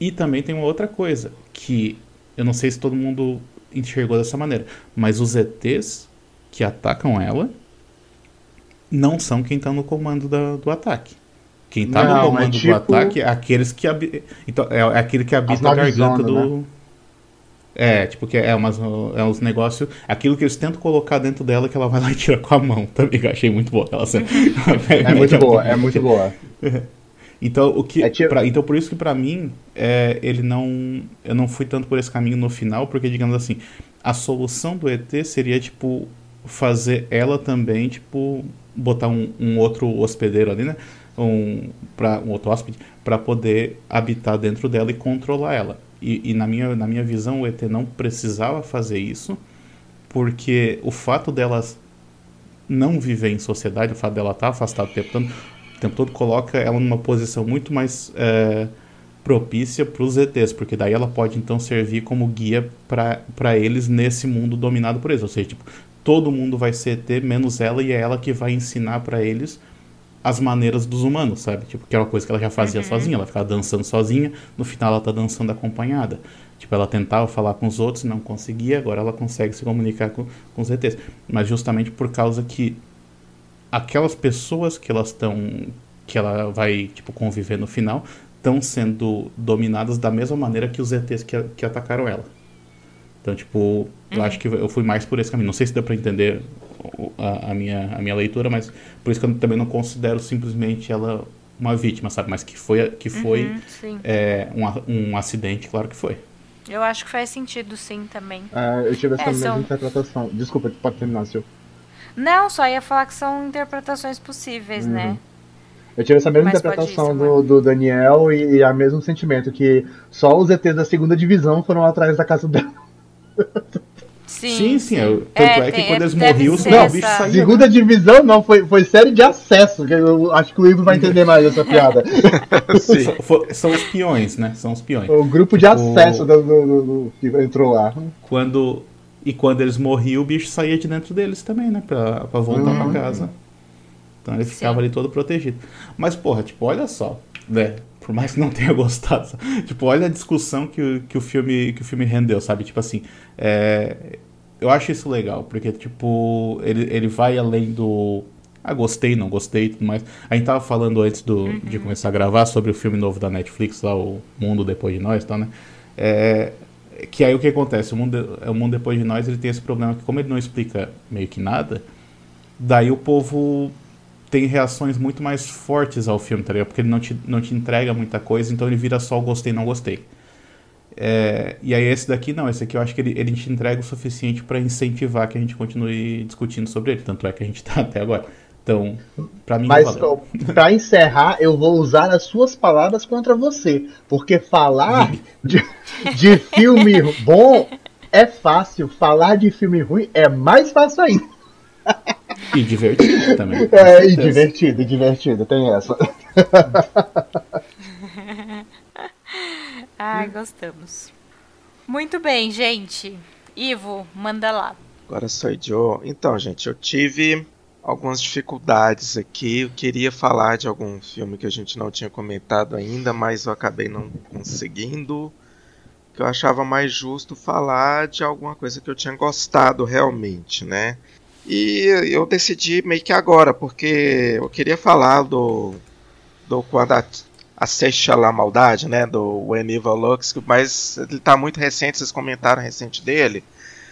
E também tem uma outra coisa, que eu não sei se todo mundo enxergou dessa maneira, mas os ETs que atacam ela não são quem está no comando da, do ataque. Quem está no comando tipo... do ataque é aqueles que então, é, é aquele que habita a garganta do. Né? É, tipo, que é, umas, é uns negócios. Aquilo que eles tentam colocar dentro dela que ela vai lá e tira com a mão também. Eu achei muito boa aquela cena. é muito boa, é muito boa. Então, o que, é tipo... pra, então por isso que para mim, é, ele não. Eu não fui tanto por esse caminho no final, porque, digamos assim, a solução do ET seria, tipo, fazer ela também, tipo, botar um, um outro hospedeiro ali, né? Um, pra, um outro hóspede, para poder habitar dentro dela e controlar ela. E, e, na, minha, na minha visão, o ET não precisava fazer isso, porque o fato delas não viver em sociedade, o fato dela estar tá afastada o tempo todo, o tempo todo coloca ela numa posição muito mais é, propícia para os ETs, porque daí ela pode então servir como guia para eles nesse mundo dominado por eles. Ou seja, tipo, todo mundo vai ser ET, menos ela, e é ela que vai ensinar para eles as maneiras dos humanos, sabe? Tipo, que é uma coisa que ela já fazia uhum. sozinha, ela ficava dançando sozinha, no final ela tá dançando acompanhada. Tipo, ela tentava falar com os outros, não conseguia, agora ela consegue se comunicar com, com os ETs. Mas justamente por causa que aquelas pessoas que elas estão que ela vai tipo conviver no final estão sendo dominadas da mesma maneira que os ETs que, que atacaram ela. Então, tipo, eu uhum. acho que eu fui mais por esse caminho. Não sei se deu para entender a, a, minha, a minha leitura, mas por isso que eu também não considero simplesmente ela uma vítima, sabe? Mas que foi, que foi uhum, é, um, um acidente, claro que foi. Eu acho que faz sentido, sim, também. É, eu tive essa é, mesma são... interpretação. Desculpa, pode terminar, Sil. Não, só ia falar que são interpretações possíveis, né? uhum. né? Eu tive essa mesma Mas interpretação do, do, Daniel e, e a mesmo sentimento que só os ETs da segunda divisão foram atrás da casa dela. Sim, sim. sim. Eu, tanto é, é que quando eles morriam, não, o bicho saiu. Segunda né? divisão não, foi, foi série de acesso. Que eu acho que o Ivo vai entender mais essa piada. são, são os peões, né? São os peões. O grupo de acesso o... do, do, do, que entrou lá. Quando, e quando eles morriam, o bicho saía de dentro deles também, né? Pra, pra voltar uhum. pra casa. Então ele ficava Sim. ali todo protegido. Mas, porra, tipo, olha só, né? Por mais que não tenha gostado. Tipo, olha a discussão que, que, o, filme, que o filme rendeu, sabe? Tipo assim, é, eu acho isso legal, porque, tipo, ele, ele vai além do. Ah, gostei, não gostei e tudo mais. A gente tava falando antes do, uhum. de começar a gravar sobre o filme novo da Netflix, lá, O Mundo Depois de Nós, tá, né? É, que aí o que acontece? O mundo, o mundo Depois de Nós ele tem esse problema que, como ele não explica meio que nada, daí o povo tem reações muito mais fortes ao filme, tá ligado? Porque ele não te, não te entrega muita coisa, então ele vira só o gostei, não gostei. É, e aí esse daqui não, esse aqui eu acho que ele, ele te entrega o suficiente para incentivar que a gente continue discutindo sobre ele, tanto é que a gente tá até agora. Então, para mim Mas para encerrar, eu vou usar as suas palavras contra você, porque falar de, de filme bom é fácil, falar de filme ruim é mais fácil ainda. E divertido também. É, e divertido, divertido, tem essa. Ai, gostamos. Muito bem, gente. Ivo, manda lá. Agora sou eu. Então, gente, eu tive algumas dificuldades aqui. Eu queria falar de algum filme que a gente não tinha comentado ainda, mas eu acabei não conseguindo. Que eu achava mais justo falar de alguma coisa que eu tinha gostado realmente, né? E eu decidi meio que agora, porque eu queria falar do. do quando a, acecha lá a maldade, né? Do When Evil Looks, mas ele tá muito recente, vocês comentaram recente dele.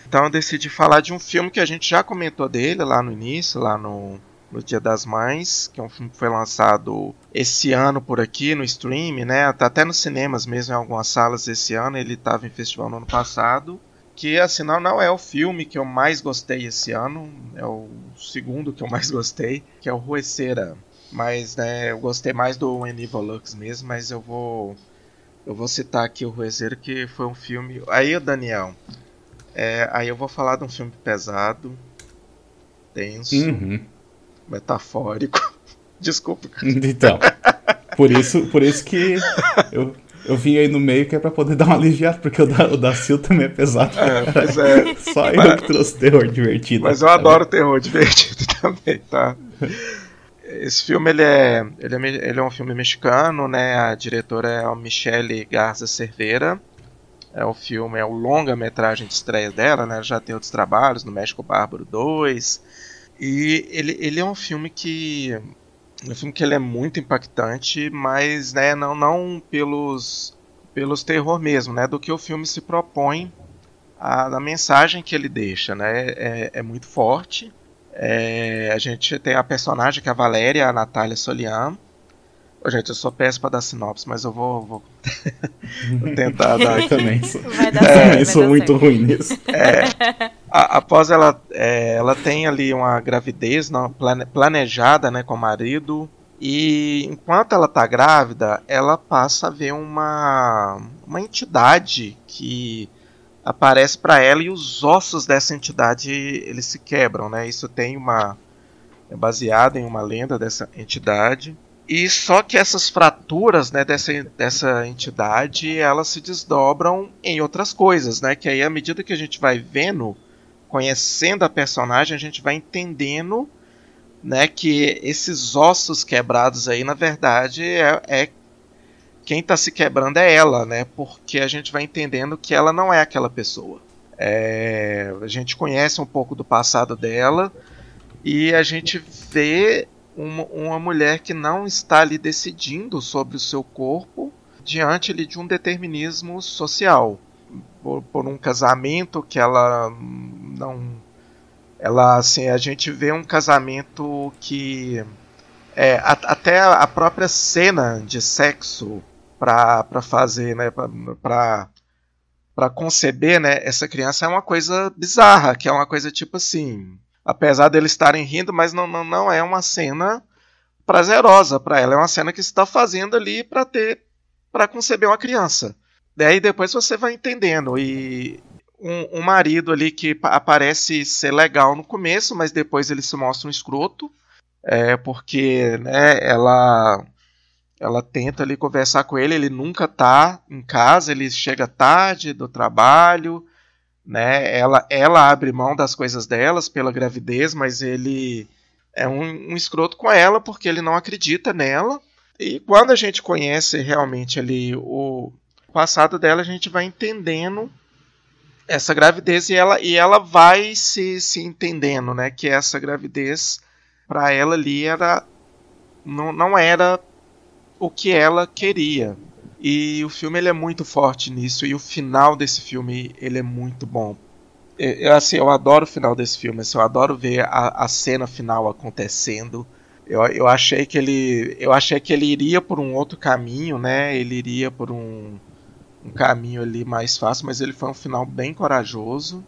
Então eu decidi falar de um filme que a gente já comentou dele lá no início, lá no, no Dia das Mães, que é um filme que foi lançado esse ano por aqui no stream, né? Tá até nos cinemas mesmo, em algumas salas esse ano. Ele estava em festival no ano passado. Que, assim, não, não é o filme que eu mais gostei esse ano, é o segundo que eu mais gostei, que é o Rueceira. Mas, né, eu gostei mais do Aníbal Lux mesmo, mas eu vou eu vou citar aqui o Rueceira, que foi um filme... Aí, Daniel, é, aí eu vou falar de um filme pesado, tenso, uhum. metafórico. Desculpa. Então, por isso, por isso que eu, eu vim aí no meio que é pra poder dar uma aliviada, porque o da, o da Sil também é pesado. É, pois é. Só mas, eu que trouxe terror divertido. Mas eu tá adoro terror divertido também, tá? Esse filme ele é, ele é, ele é um filme mexicano, né? A diretora é a Michelle Garza Cerveira. É o filme, é o longa-metragem de estreia dela, né? Já tem outros trabalhos no México Bárbaro 2. E ele, ele é um filme que. Um filme que ele é muito impactante, mas né, não, não pelos, pelos terror mesmo, né? Do que o filme se propõe, a, a mensagem que ele deixa, né? É, é muito forte. É, a gente tem a personagem que é a Valéria, a Natália Solian Ô, gente, eu sou péssimo pra dar sinopse, mas eu vou, vou... vou tentar dar também sou, vai dar é, certo, sou muito certo. ruim nisso. É, a, após ela, é, ela tem ali uma gravidez não, plane, planejada né, com o marido, e enquanto ela tá grávida, ela passa a ver uma, uma entidade que aparece para ela e os ossos dessa entidade eles se quebram, né? Isso tem uma é baseado em uma lenda dessa entidade. E só que essas fraturas né, dessa, dessa entidade elas se desdobram em outras coisas, né? Que aí à medida que a gente vai vendo, conhecendo a personagem, a gente vai entendendo né, que esses ossos quebrados aí, na verdade, é, é quem está se quebrando é ela, né? Porque a gente vai entendendo que ela não é aquela pessoa. É, a gente conhece um pouco do passado dela e a gente vê uma, uma mulher que não está ali decidindo sobre o seu corpo diante ali, de um determinismo social. Por, por, um casamento que ela não. Ela, assim, a gente vê um casamento que. É, a, até a própria cena de sexo para fazer, né, para para conceber, né, essa criança é uma coisa bizarra, que é uma coisa tipo assim, apesar deles estarem rindo, mas não, não, não é uma cena prazerosa para ela, é uma cena que está fazendo ali para ter para conceber uma criança. Daí depois você vai entendendo e um, um, marido ali que aparece ser legal no começo, mas depois ele se mostra um escroto, é porque né, ela ela tenta ali conversar com ele, ele nunca tá em casa, ele chega tarde do trabalho, né? Ela, ela abre mão das coisas delas pela gravidez, mas ele é um, um escroto com ela porque ele não acredita nela. E quando a gente conhece realmente ali o passado dela, a gente vai entendendo essa gravidez e ela, e ela vai se, se entendendo, né? Que essa gravidez para ela ali era não, não era o que ela queria. E o filme ele é muito forte nisso e o final desse filme ele é muito bom. Eu, assim, eu adoro o final desse filme, assim, eu adoro ver a, a cena final acontecendo. Eu, eu achei que ele eu achei que ele iria por um outro caminho, né? Ele iria por um, um caminho ali mais fácil, mas ele foi um final bem corajoso.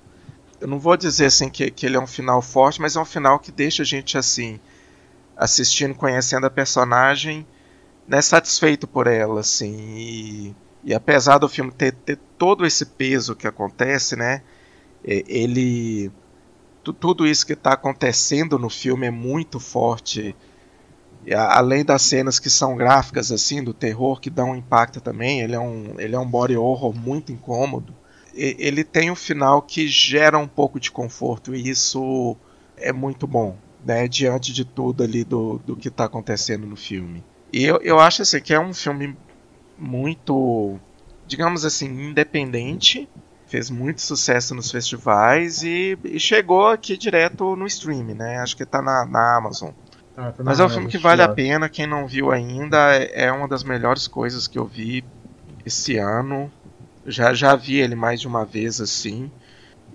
Eu não vou dizer assim que, que ele é um final forte, mas é um final que deixa a gente assim assistindo, conhecendo a personagem né, satisfeito por ela, assim. E, e apesar do filme ter, ter, todo esse peso que acontece, né, ele tudo isso que está acontecendo no filme é muito forte. Além das cenas que são gráficas assim do terror que dão um impacto também, ele é um ele é um body horror muito incômodo. E, ele tem um final que gera um pouco de conforto e isso é muito bom, né, diante de tudo ali do, do que está acontecendo no filme. E eu, eu acho assim, que é um filme muito, digamos assim, independente. Fez muito sucesso nos festivais e, e chegou aqui direto no stream, né? Acho que tá na, na Amazon. Tá Mas é um filme que vale a pena, quem não viu ainda, é, é uma das melhores coisas que eu vi esse ano. Já, já vi ele mais de uma vez assim.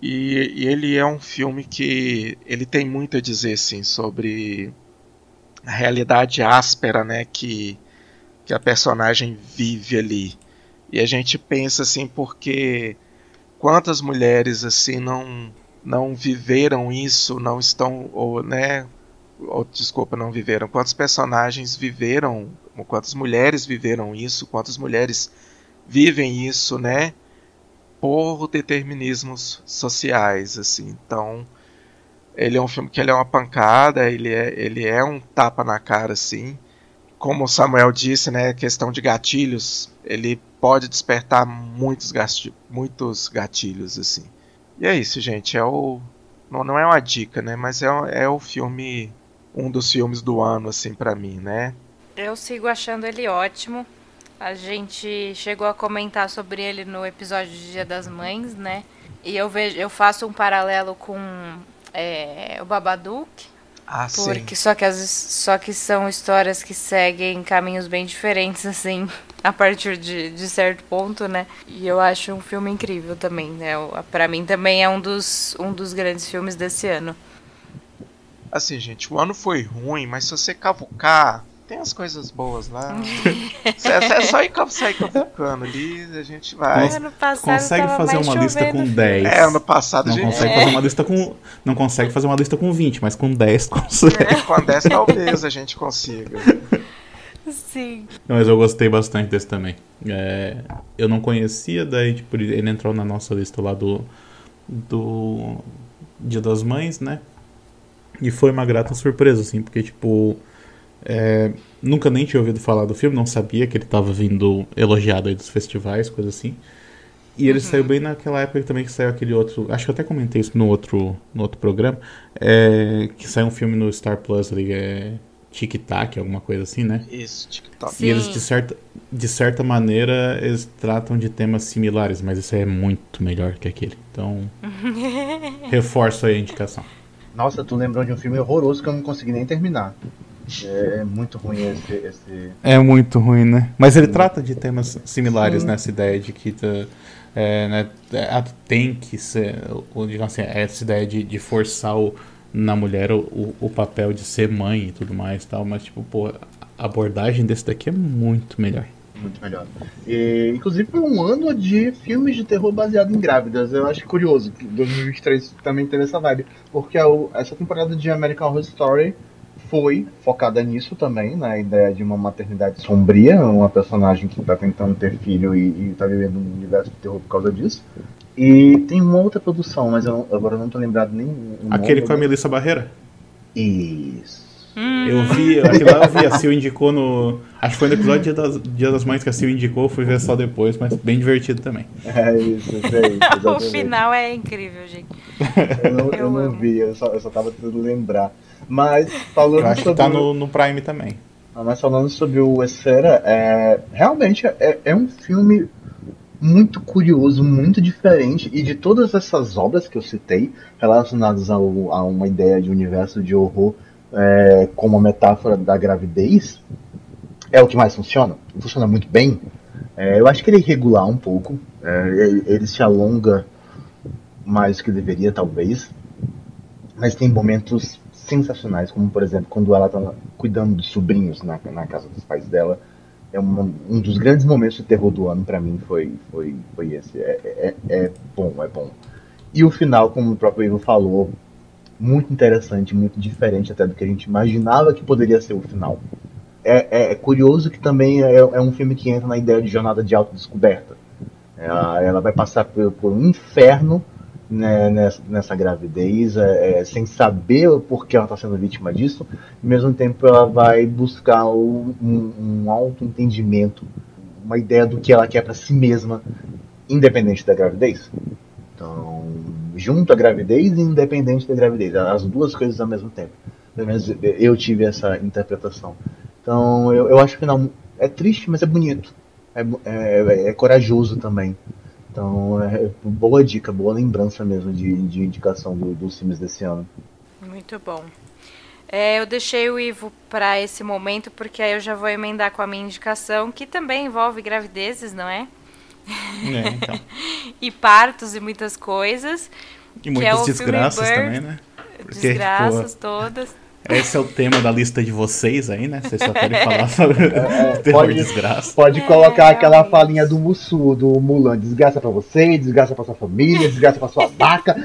E, e, ele é um filme que ele tem muito a dizer assim sobre a realidade áspera, né, que, que a personagem vive ali. E a gente pensa assim, porque quantas mulheres assim não não viveram isso, não estão ou né, ou, desculpa, não viveram. Quantos personagens viveram, quantas mulheres viveram isso, quantas mulheres vivem isso, né? Por determinismos sociais, assim. Então, ele é um filme que ele é uma pancada, ele é, ele é um tapa na cara, assim. Como o Samuel disse, né? Questão de gatilhos, ele pode despertar muitos, muitos gatilhos, assim. E é isso, gente. É o. Não, não é uma dica, né? Mas é, é o filme. Um dos filmes do ano, assim, para mim, né? Eu sigo achando ele ótimo. A gente chegou a comentar sobre ele no episódio de Dia das Mães, né? E eu vejo, eu faço um paralelo com é, o Babadook. Ah, porque sim. só que as, só que são histórias que seguem caminhos bem diferentes assim, a partir de, de certo ponto, né? E eu acho um filme incrível também, né? Para mim também é um dos um dos grandes filmes desse ano. Assim, gente, o ano foi ruim, mas se você cavucar tem as coisas boas lá. é, só ir sair cavucando ali, a gente vai. Ano consegue fazer uma lista com 10. É, ano passado não a gente consegue é. fazer uma lista com não consegue fazer uma lista com 20, mas com 10 consegue. É, com 10 talvez a gente consiga. Sim. Mas eu gostei bastante desse também. É, eu não conhecia, daí tipo, ele entrou na nossa lista lá do do Dia das Mães, né? E foi uma grata surpresa, assim, porque, tipo, é, nunca nem tinha ouvido falar do filme, não sabia que ele estava vindo elogiado aí dos festivais, coisa assim. E ele uhum. saiu bem naquela época também que saiu aquele outro. Acho que eu até comentei isso no outro, no outro programa. É, que saiu um filme no Star Plus ali, é Tic Tac, alguma coisa assim, né? Isso, Tic Tac. E eles, de certa, de certa maneira, eles tratam de temas similares, mas isso é muito melhor que aquele. Então, reforço aí a indicação. Nossa, tu lembrou de um filme horroroso que eu não consegui nem terminar. É, é muito ruim esse, esse, É muito ruim, né? Mas ele trata de temas similares Sim. nessa ideia de que tá, é, né, é, tem que ser, ou, digamos assim, essa ideia de, de forçar o, na mulher o, o papel de ser mãe e tudo mais tal, mas tipo, pô, a abordagem desse daqui é muito melhor. Muito melhor. E, inclusive foi um ano de filmes de terror baseado em grávidas. Eu acho curioso que 2023 também teve essa vibe. Porque a, essa temporada de American Horror Story foi focada nisso também, na ideia de uma maternidade sombria, uma personagem que está tentando ter filho e está vivendo um universo de terror por causa disso. E tem uma outra produção, mas eu, agora não estou lembrado nem. Aquele com a Melissa Barreira? Isso. Hum. Eu vi, aquilo lá eu vi, a Sil indicou no. Acho que foi no episódio Dia das, Dia das Mães que a Sil indicou, fui ver só depois, mas bem divertido também. É isso, isso aí. o final é incrível, gente. Eu não, eu, eu não vi, eu só, eu só tava tentando lembrar. Mas falando Eu acho sobre... que tá no, no Prime também. Ah, mas falando sobre o Esfera, é, realmente é, é um filme muito curioso, muito diferente, e de todas essas obras que eu citei, relacionadas ao, a uma ideia de universo de horror é, como metáfora da gravidez, é o que mais funciona. Funciona muito bem. É, eu acho que ele é um pouco, é, ele, ele se alonga mais do que deveria, talvez, mas tem momentos sensacionais, como por exemplo quando ela está cuidando dos sobrinhos na, na casa dos pais dela. É um, um dos grandes momentos de terror do ano para mim foi, foi, foi esse. É, é, é, bom, é bom. E o final, como o próprio Ivo falou, muito interessante, muito diferente até do que a gente imaginava que poderia ser o final. É, é, é curioso que também é, é, um filme que entra na ideia de jornada de autodescoberta. Ela, ela vai passar por, por um inferno né, nessa, nessa, gravidez, é, é, sem saber o porquê ela está sendo vítima disso, ao mesmo tempo ela vai buscar um, um auto-entendimento, uma ideia do que ela quer para si mesma, independente da gravidez. Então, junto à gravidez e independente da gravidez, as duas coisas ao mesmo tempo. Pelo menos eu tive essa interpretação. Então, eu, eu acho que não é triste, mas é bonito. É, é, é corajoso também. Então, é boa dica, boa lembrança mesmo de, de indicação do, dos filmes desse ano. Muito bom. É, eu deixei o Ivo para esse momento porque aí eu já vou emendar com a minha indicação, que também envolve gravidezes, não é? É, então. e partos e muitas coisas. E muitas é desgraças também, né? Porque, desgraças pô, todas. Esse é o tema da lista de vocês aí, né? Vocês só querem falar sobre é, é, terror pode, desgraça. Pode colocar é, aquela falinha do Mussu, do Mulan. Desgraça pra você, desgraça pra sua família, desgraça pra sua vaca.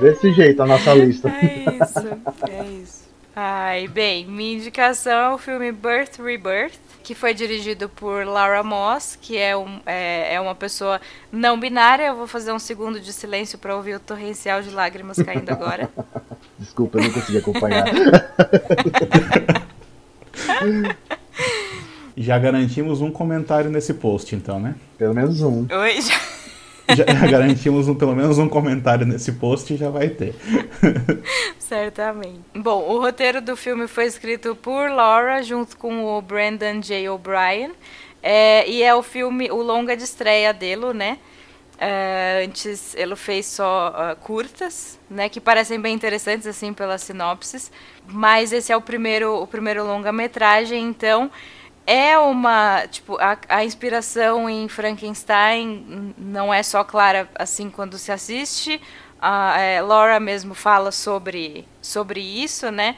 Desse jeito a nossa lista. É isso, é isso. Ai, bem, minha indicação é o filme Birth Rebirth, que foi dirigido por Laura Moss, que é, um, é, é uma pessoa não binária. Eu vou fazer um segundo de silêncio para ouvir o torrencial de lágrimas caindo agora. Desculpa, eu não consegui acompanhar. Já garantimos um comentário nesse post, então, né? Pelo menos um. Oi, já... já garantimos um, pelo menos um comentário nesse post e já vai ter. Certamente. Bom, o roteiro do filme foi escrito por Laura junto com o Brandon J. O'Brien. É, e é o filme, o longa de estreia dele, né? É, antes ele fez só uh, curtas, né, que parecem bem interessantes assim pela sinopses, mas esse é o primeiro o primeiro longa-metragem, então é uma tipo a, a, inspiração em Frankenstein não é só clara assim quando se assiste. A é, Laura mesmo fala sobre sobre isso né?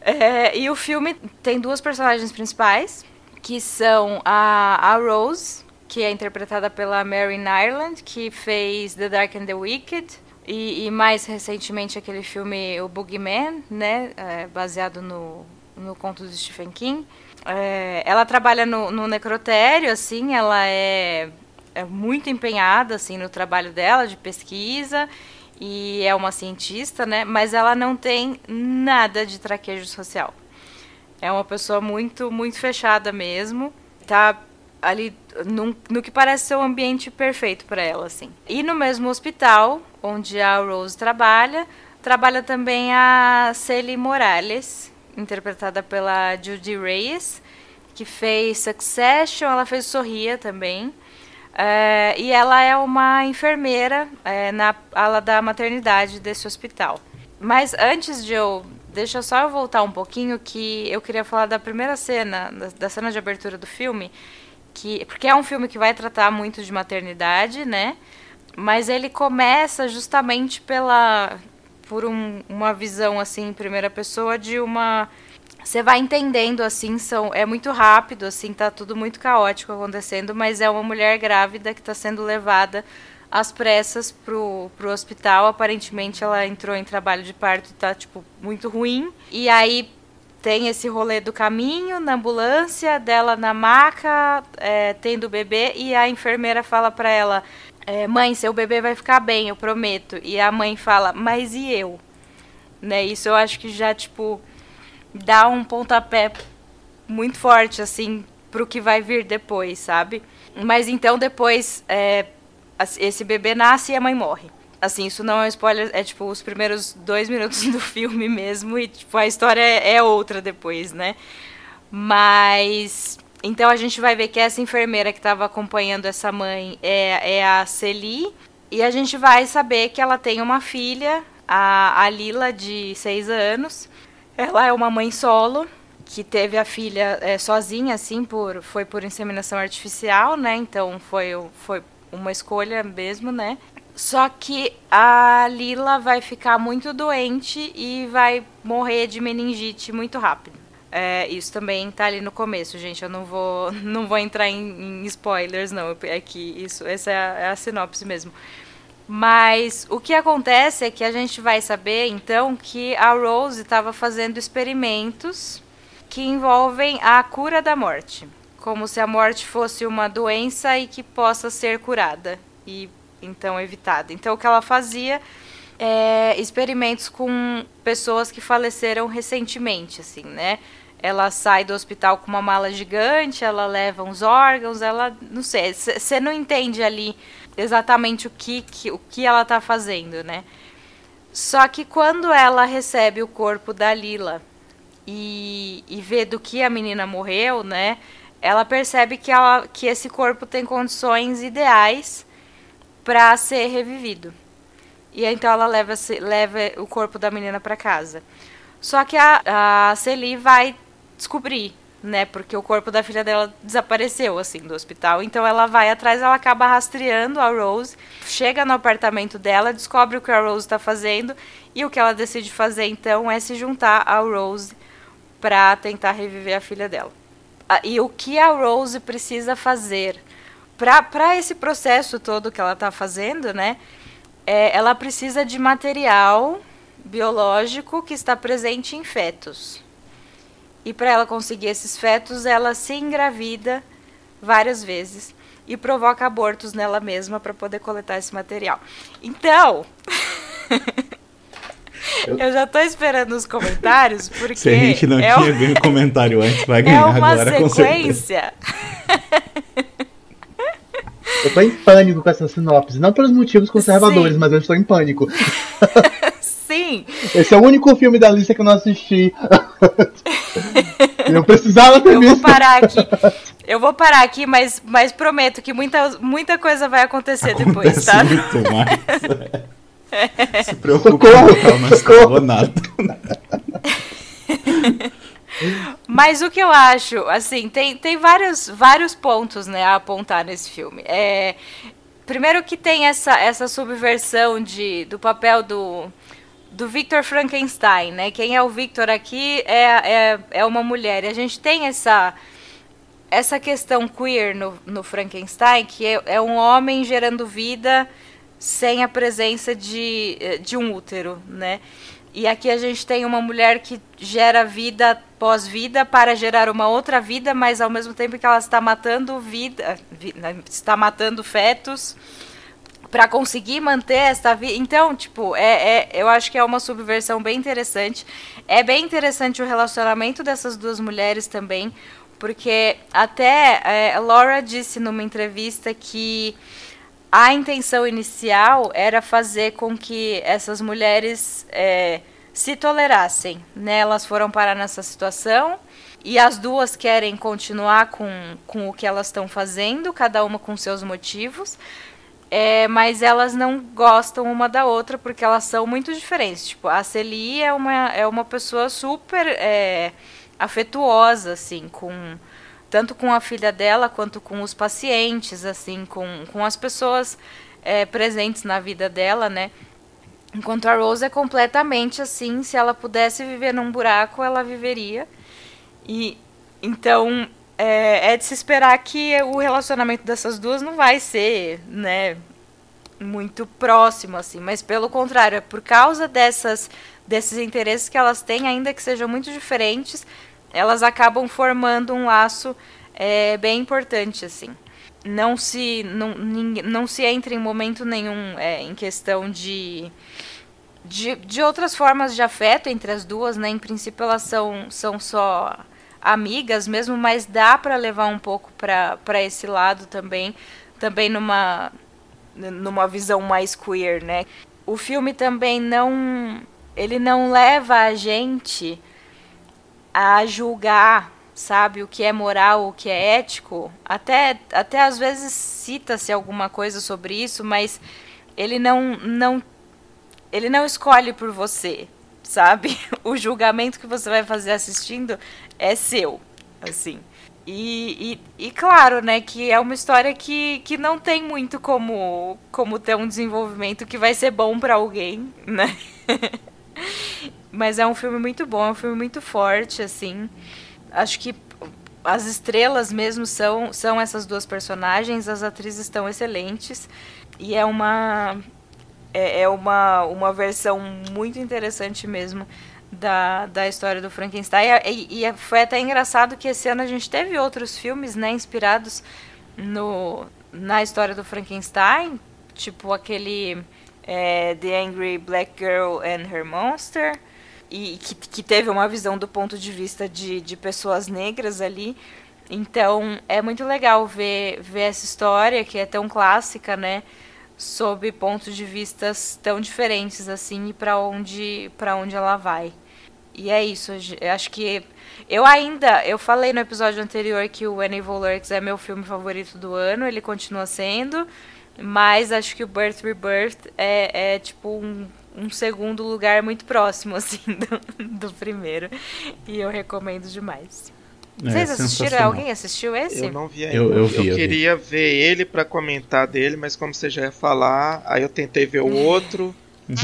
É, e o filme tem duas personagens principais que são a, a Rose que é interpretada pela Mary Ireland que fez The Dark and the Wicked e, e mais recentemente aquele filme O Boogeyman né? É, baseado no no conto de Stephen King é, ela trabalha no, no, necrotério, assim, ela é, é muito empenhada, assim, no trabalho dela de pesquisa e é uma cientista, né? Mas ela não tem nada de traquejo social. É uma pessoa muito, muito fechada mesmo. Tá ali no, no que parece ser um ambiente perfeito para ela, assim. E no mesmo hospital onde a Rose trabalha, trabalha também a Celie Morales, interpretada pela Judy Reyes, que fez Succession, ela fez Sorria também. É, e ela é uma enfermeira é, na ala da maternidade desse hospital. Mas antes de eu. Deixa só eu voltar um pouquinho, que eu queria falar da primeira cena, da, da cena de abertura do filme, que porque é um filme que vai tratar muito de maternidade, né? Mas ele começa justamente pela por um, uma visão assim em primeira pessoa de uma você vai entendendo assim, são é muito rápido assim, tá tudo muito caótico acontecendo, mas é uma mulher grávida que está sendo levada às pressas pro, pro hospital. Aparentemente ela entrou em trabalho de parto tá tipo muito ruim. E aí tem esse rolê do caminho, na ambulância, dela na maca, é, tendo o bebê, e a enfermeira fala para ela: é, Mãe, seu bebê vai ficar bem, eu prometo. E a mãe fala: Mas e eu? Né, isso eu acho que já, tipo, dá um pontapé muito forte, assim, pro que vai vir depois, sabe? Mas então depois é, esse bebê nasce e a mãe morre. Assim, isso não é um spoiler, é tipo os primeiros dois minutos do filme mesmo, e tipo, a história é, é outra depois, né? Mas. Então a gente vai ver que essa enfermeira que estava acompanhando essa mãe é, é a Celi. E a gente vai saber que ela tem uma filha, a, a Lila, de seis anos. Ela é uma mãe solo que teve a filha é, sozinha, assim, por foi por inseminação artificial, né? Então foi, foi uma escolha mesmo, né? Só que a Lila vai ficar muito doente e vai morrer de meningite muito rápido. É, isso também tá ali no começo, gente. Eu não vou, não vou entrar em, em spoilers, não. É que isso, essa é a, é a sinopse mesmo. Mas o que acontece é que a gente vai saber então que a Rose estava fazendo experimentos que envolvem a cura da morte, como se a morte fosse uma doença e que possa ser curada e então evitada. Então o que ela fazia é experimentos com pessoas que faleceram recentemente, assim, né? Ela sai do hospital com uma mala gigante, ela leva uns órgãos, ela não sei, você não entende ali exatamente o que, que, o que ela está fazendo, né? Só que quando ela recebe o corpo da Lila e, e vê do que a menina morreu, né? Ela percebe que, ela, que esse corpo tem condições ideais para ser revivido. E então ela leva, leva o corpo da menina para casa. Só que a, a Celi vai descobrir né? Porque o corpo da filha dela desapareceu, assim, do hospital. Então ela vai atrás, ela acaba rastreando a Rose, chega no apartamento dela, descobre o que a Rose está fazendo e o que ela decide fazer então é se juntar a Rose para tentar reviver a filha dela. E o que a Rose precisa fazer para esse processo todo que ela está fazendo, né? É, ela precisa de material biológico que está presente em fetos. E para ela conseguir esses fetos, ela se engravida várias vezes e provoca abortos nela mesma para poder coletar esse material. Então, eu já estou esperando os comentários porque se a gente não é tinha ganho comentário antes, vai ganhar é uma agora sequência. Eu tô em pânico com essa sinopse, não pelos motivos conservadores, Sim. mas eu estou em pânico. Sim. Esse é o único filme da lista que eu não assisti. eu precisava ter eu visto. Vou parar aqui. Eu vou parar aqui, mas, mas prometo que muita, muita coisa vai acontecer Acontece depois, tá? Muito mais. Se preocupa, não, não estragou nada. Mas o que eu acho, assim, tem, tem vários, vários pontos né, a apontar nesse filme. É, primeiro que tem essa, essa subversão de, do papel do, do Victor Frankenstein, né? Quem é o Victor aqui é, é, é uma mulher. E a gente tem essa, essa questão queer no, no Frankenstein, que é, é um homem gerando vida sem a presença de, de um útero, né? E aqui a gente tem uma mulher que gera vida pós-vida para gerar uma outra vida, mas ao mesmo tempo que ela está matando vida, está matando fetos para conseguir manter essa vida. Então, tipo, é, é, eu acho que é uma subversão bem interessante. É bem interessante o relacionamento dessas duas mulheres também, porque até é, Laura disse numa entrevista que a intenção inicial era fazer com que essas mulheres é, se tolerassem. Né? Elas foram parar nessa situação e as duas querem continuar com, com o que elas estão fazendo, cada uma com seus motivos. É, mas elas não gostam uma da outra porque elas são muito diferentes. Tipo, a Celie é uma, é uma pessoa super é, afetuosa, assim, com tanto com a filha dela quanto com os pacientes, assim, com, com as pessoas é, presentes na vida dela, né? Enquanto a Rose é completamente assim, se ela pudesse viver num buraco, ela viveria. E então é, é, de se esperar que o relacionamento dessas duas não vai ser, né, muito próximo, assim. Mas pelo contrário, é por causa dessas, desses interesses que elas têm, ainda que sejam muito diferentes, elas acabam formando um laço é, bem importante, assim. Não se, não, não se entra em momento nenhum é, em questão de, de, de outras formas de afeto entre as duas, né? Em princípio, elas são, são só amigas mesmo, mas dá para levar um pouco para esse lado também, também numa numa visão mais queer, né? O filme também não ele não leva a gente a julgar, sabe, o que é moral, o que é ético. Até até às vezes cita-se alguma coisa sobre isso, mas ele não não ele não escolhe por você, sabe? O julgamento que você vai fazer assistindo é seu, assim. E, e, e, claro, né, que é uma história que, que não tem muito como, como ter um desenvolvimento que vai ser bom para alguém, né? Mas é um filme muito bom, é um filme muito forte, assim. Acho que as estrelas mesmo são, são essas duas personagens, as atrizes estão excelentes. E é uma é, é uma, uma versão muito interessante mesmo da, da história do Frankenstein. E, e, foi até engraçado que esse ano a gente teve outros filmes né, inspirados no, na história do Frankenstein, tipo aquele é, The Angry Black Girl and Her Monster, e que, que teve uma visão do ponto de vista de, de pessoas negras ali. Então é muito legal ver, ver essa história que é tão clássica, né? Sob pontos de vistas tão diferentes assim e para onde para onde ela vai. E é isso, eu acho que eu ainda, eu falei no episódio anterior que o Evil Lurks é meu filme favorito do ano, ele continua sendo, mas acho que o Birth Rebirth é, é tipo um, um segundo lugar muito próximo assim do, do primeiro e eu recomendo demais. É, Vocês assistiram? Alguém assistiu esse? Eu não vi ainda. Eu, eu, vi, eu queria vi. ver ele para comentar dele, mas como você já ia falar, aí eu tentei ver o outro.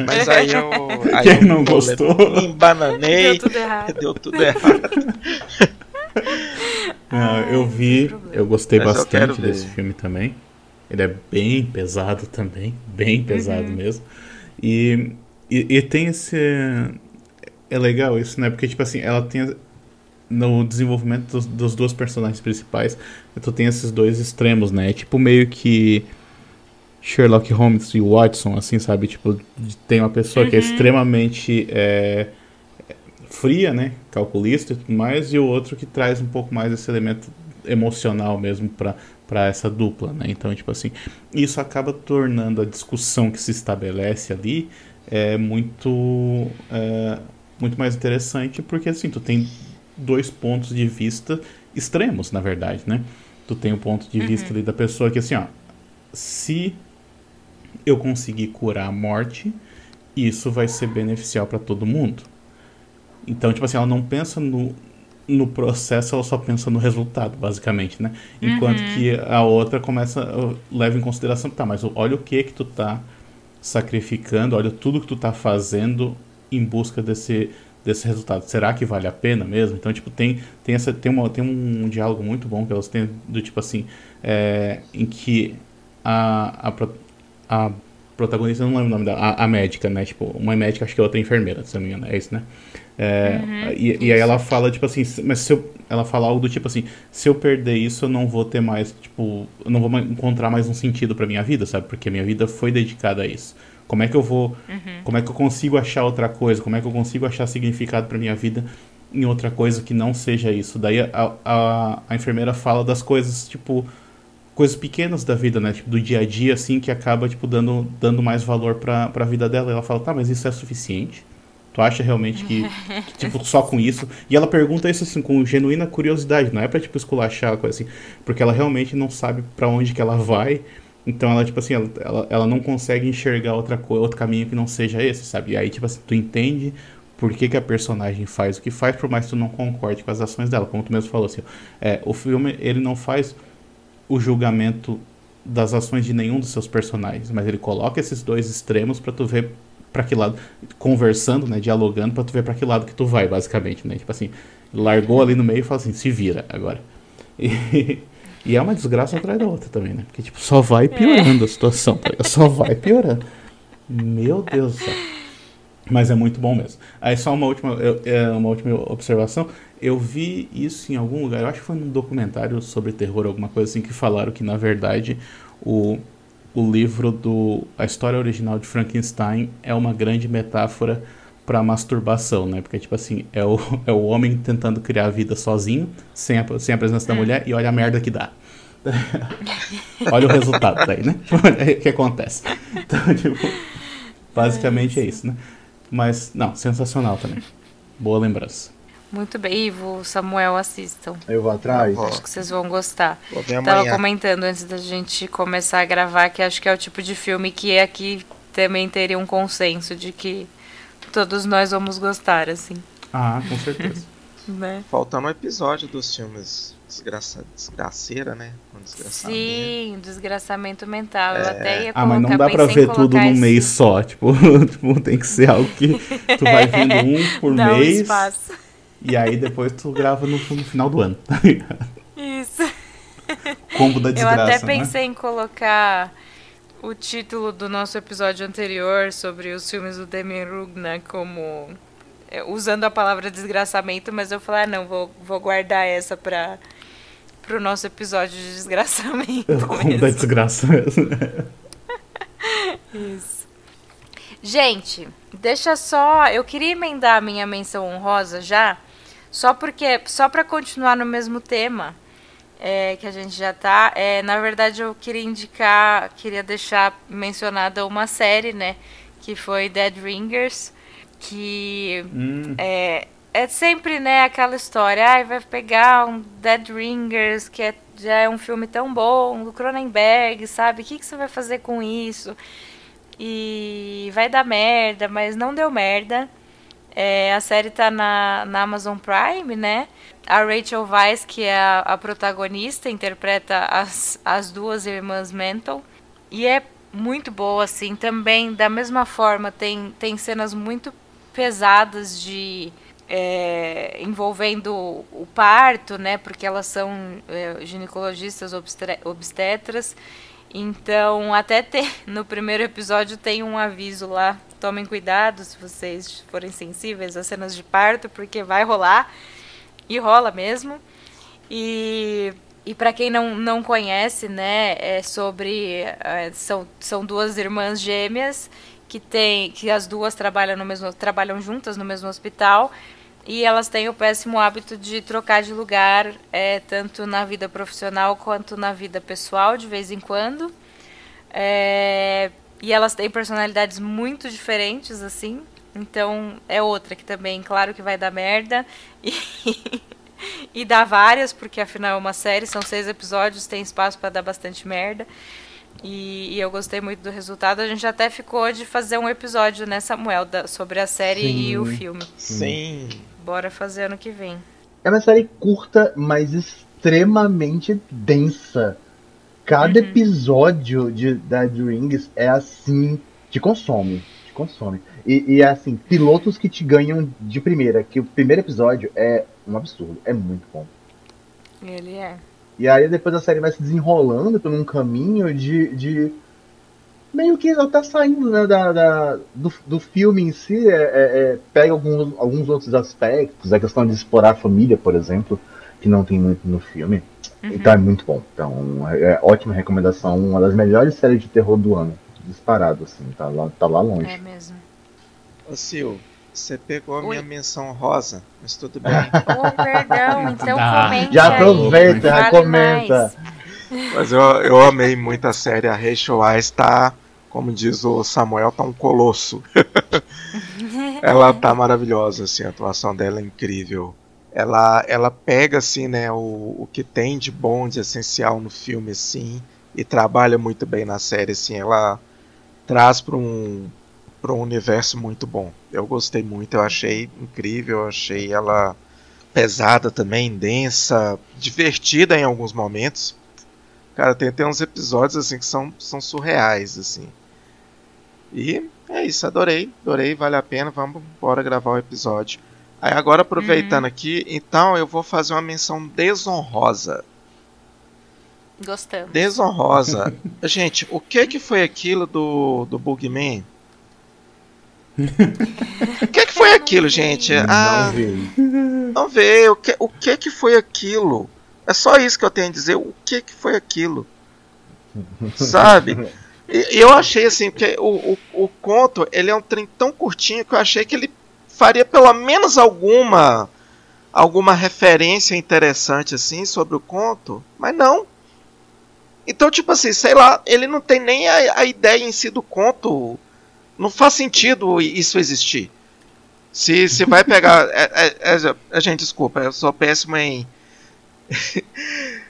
Mas aí eu. Aí Quem eu não gostou? Me embananei. Deu tudo errado. Deu tudo errado. Não, eu vi, eu gostei mas bastante eu desse filme também. Ele é bem pesado também, bem pesado uhum. mesmo. E, e, e, tem esse. É legal isso, né? Porque, tipo assim, ela tem. No desenvolvimento dos, dos dois personagens principais, tu tem esses dois extremos, né? É tipo meio que. Sherlock Holmes e Watson, assim, sabe? Tipo, tem uma pessoa uhum. que é uhum. extremamente é, fria, né? Calculista e tudo mais, e o outro que traz um pouco mais esse elemento emocional mesmo para para essa dupla, né? Então, tipo assim, isso acaba tornando a discussão que se estabelece ali é muito é, muito mais interessante porque assim tu tem dois pontos de vista extremos, na verdade, né? Tu tem o um ponto de vista uhum. ali da pessoa que assim, ó, se eu conseguir curar a morte, isso vai ser beneficial para todo mundo. Então, tipo assim, ela não pensa no, no processo ela só pensa no resultado, basicamente, né? Enquanto uhum. que a outra começa, leva em consideração, tá, mas olha o que que tu tá sacrificando, olha tudo que tu tá fazendo em busca desse, desse resultado. Será que vale a pena mesmo? Então, tipo, tem, tem, essa, tem, uma, tem um diálogo muito bom que elas têm, do tipo assim, é, em que a, a, a protagonista, não lembro o nome dela, a, a médica, né? Tipo, uma é médica, acho que a outra é enfermeira, se não me engano, é isso, né? É, uhum, e, e, aí ela fala, tipo assim, mas se eu, ela fala algo do tipo assim, se eu perder isso, eu não vou ter mais, tipo, eu não vou encontrar mais um sentido pra minha vida, sabe? Porque a minha vida foi dedicada a isso. Como é que eu vou, uhum. como é que eu consigo achar outra coisa? Como é que eu consigo achar significado pra minha vida em outra coisa que não seja isso? Daí a, a, a enfermeira fala das coisas, tipo, coisas pequenas da vida, né? Tipo, do dia a dia, assim, que acaba, tipo, dando, dando mais valor pra, pra vida dela. E ela fala, tá, mas isso é suficiente? Tu acha realmente que, que, tipo, só com isso? E ela pergunta isso assim com genuína curiosidade, não é para tipo esculachar coisa assim, porque ela realmente não sabe para onde que ela vai. Então ela tipo assim, ela, ela, ela, não consegue enxergar outra coisa, outro caminho que não seja esse, sabe? E aí tipo assim, tu entende por que, que a personagem faz o que faz, por mais que tu não concorde com as ações dela, como tu mesmo falou assim. É, o filme ele não faz o julgamento das ações de nenhum dos seus personagens, mas ele coloca esses dois extremos para tu ver para que lado, conversando, né, dialogando para tu ver para que lado que tu vai, basicamente, né? Tipo assim, largou ali no meio e fala assim, se vira agora. E, e é uma desgraça atrás da outra também, né? Porque tipo, só vai piorando a situação, tá? só vai piorando. Meu Deus do céu. Mas é muito bom mesmo. Aí só uma última, é, uma última observação. Eu vi isso em algum lugar, eu acho que foi num documentário sobre terror, alguma coisa assim, que falaram que na verdade o, o livro do a história original de Frankenstein é uma grande metáfora para masturbação, né? Porque tipo assim, é o, é o homem tentando criar a vida sozinho, sem a, sem a presença da é. mulher e olha a merda que dá. olha o resultado daí, né? o que acontece. Então, tipo, basicamente é isso, né? Mas não, sensacional também. Boa lembrança. Muito bem, Ivo, Samuel, assistam. Eu vou atrás. Acho que vocês vão gostar. Vou Tava comentando antes da gente começar a gravar que acho que é o tipo de filme que aqui também teria um consenso de que todos nós vamos gostar, assim. Ah, com certeza. né? Faltando um episódio dos filmes desgraça, desgraceira, né? Um Sim, desgraçamento mental. É. Eu até ia colocar, Ah, mas não dá pra ver tudo num mês só. Tipo, tipo, tem que ser algo que tu vai vendo um por dá mês. Um espaço. E aí depois tu grava no, no final do ano, tá ligado? Isso. Combo da desgraça, Eu até né? pensei né? em colocar o título do nosso episódio anterior sobre os filmes do Demi Rugna como é, usando a palavra desgraçamento, mas eu falei, ah, não, vou, vou guardar essa para pro nosso episódio de desgraçamento. Como da desgraça mesmo. Isso. Gente, deixa só, eu queria emendar a minha menção honrosa já, só porque, só para continuar no mesmo tema é, que a gente já tá, é, na verdade eu queria indicar, queria deixar mencionada uma série, né, que foi Dead Ringers, que hum. é, é sempre, né, aquela história, ai, ah, vai pegar um Dead Ringers, que é, já é um filme tão bom, do Cronenberg, sabe, o que, que você vai fazer com isso? E vai dar merda, mas não deu merda. É, a série tá na, na Amazon Prime, né? A Rachel Weisz, que é a, a protagonista, interpreta as, as duas irmãs Mental. E é muito boa, assim. Também, da mesma forma, tem, tem cenas muito pesadas de é, envolvendo o parto, né? Porque elas são é, ginecologistas obstetras. Então, até tem, no primeiro episódio tem um aviso lá. Tomem cuidado se vocês forem sensíveis às cenas de parto, porque vai rolar. E rola mesmo. E, e para quem não, não conhece, né, é sobre. É, são, são duas irmãs gêmeas que tem. que as duas trabalham no mesmo. trabalham juntas no mesmo hospital e elas têm o péssimo hábito de trocar de lugar, é, tanto na vida profissional quanto na vida pessoal, de vez em quando. É, e elas têm personalidades muito diferentes, assim. Então é outra que também, claro que vai dar merda. E, e dá várias, porque afinal é uma série, são seis episódios, tem espaço para dar bastante merda. E, e, eu gostei muito do resultado. A gente até ficou de fazer um episódio, né, Samuel, da, sobre a série Sim. e o filme. Sim. Bora fazer ano que vem. É uma série curta, mas extremamente densa. Cada uhum. episódio de Dead Rings é assim, te consome, te consome. E, e é assim, pilotos que te ganham de primeira, que o primeiro episódio é um absurdo, é muito bom. Ele é. E aí depois a série vai se desenrolando por um caminho de, de meio que ela tá saindo né, da, da do, do filme em si, é, é, é, pega alguns, alguns outros aspectos, a questão de explorar a família, por exemplo, que não tem muito no filme. Uhum. Então é muito bom. Então, é, é, ótima recomendação, uma das melhores séries de terror do ano. Disparado, assim, tá lá, tá lá longe. É mesmo. Ô Sil, você pegou a Oi. minha menção rosa, mas tudo bem. oh, perdão, então ah, comente Já aproveita, já comenta. Mas eu, eu amei muito a série, a Rachel Weisz tá como diz o Samuel, tá um colosso. ela tá maravilhosa, assim, a atuação dela é incrível. Ela, ela pega, assim, né, o, o que tem de bom, de essencial no filme, assim, e trabalha muito bem na série, assim, ela traz para um, para um universo muito bom. Eu gostei muito, eu achei incrível, eu achei ela pesada também, densa, divertida em alguns momentos. Cara, tem até uns episódios assim que são, são surreais, assim. E é isso, adorei, adorei, vale a pena, vamos embora gravar o episódio. Aí agora aproveitando uhum. aqui, então eu vou fazer uma menção desonrosa. Gostamos. Desonrosa. Gente, o que que foi aquilo do, do Bugman? o que que foi aquilo, gente? Ah, não vê. Não vê. O que, o que que foi aquilo? É só isso que eu tenho a dizer. O que que foi aquilo? Sabe? E eu achei assim, porque o, o, o, conto ele é um trem tão curtinho que eu achei que ele faria pelo menos alguma alguma referência interessante assim sobre o conto, mas não. Então, tipo assim, sei lá, ele não tem nem a, a ideia em si do conto. Não faz sentido isso existir. Se, se vai pegar. É, é, é, é gente, desculpa, eu sou péssimo em.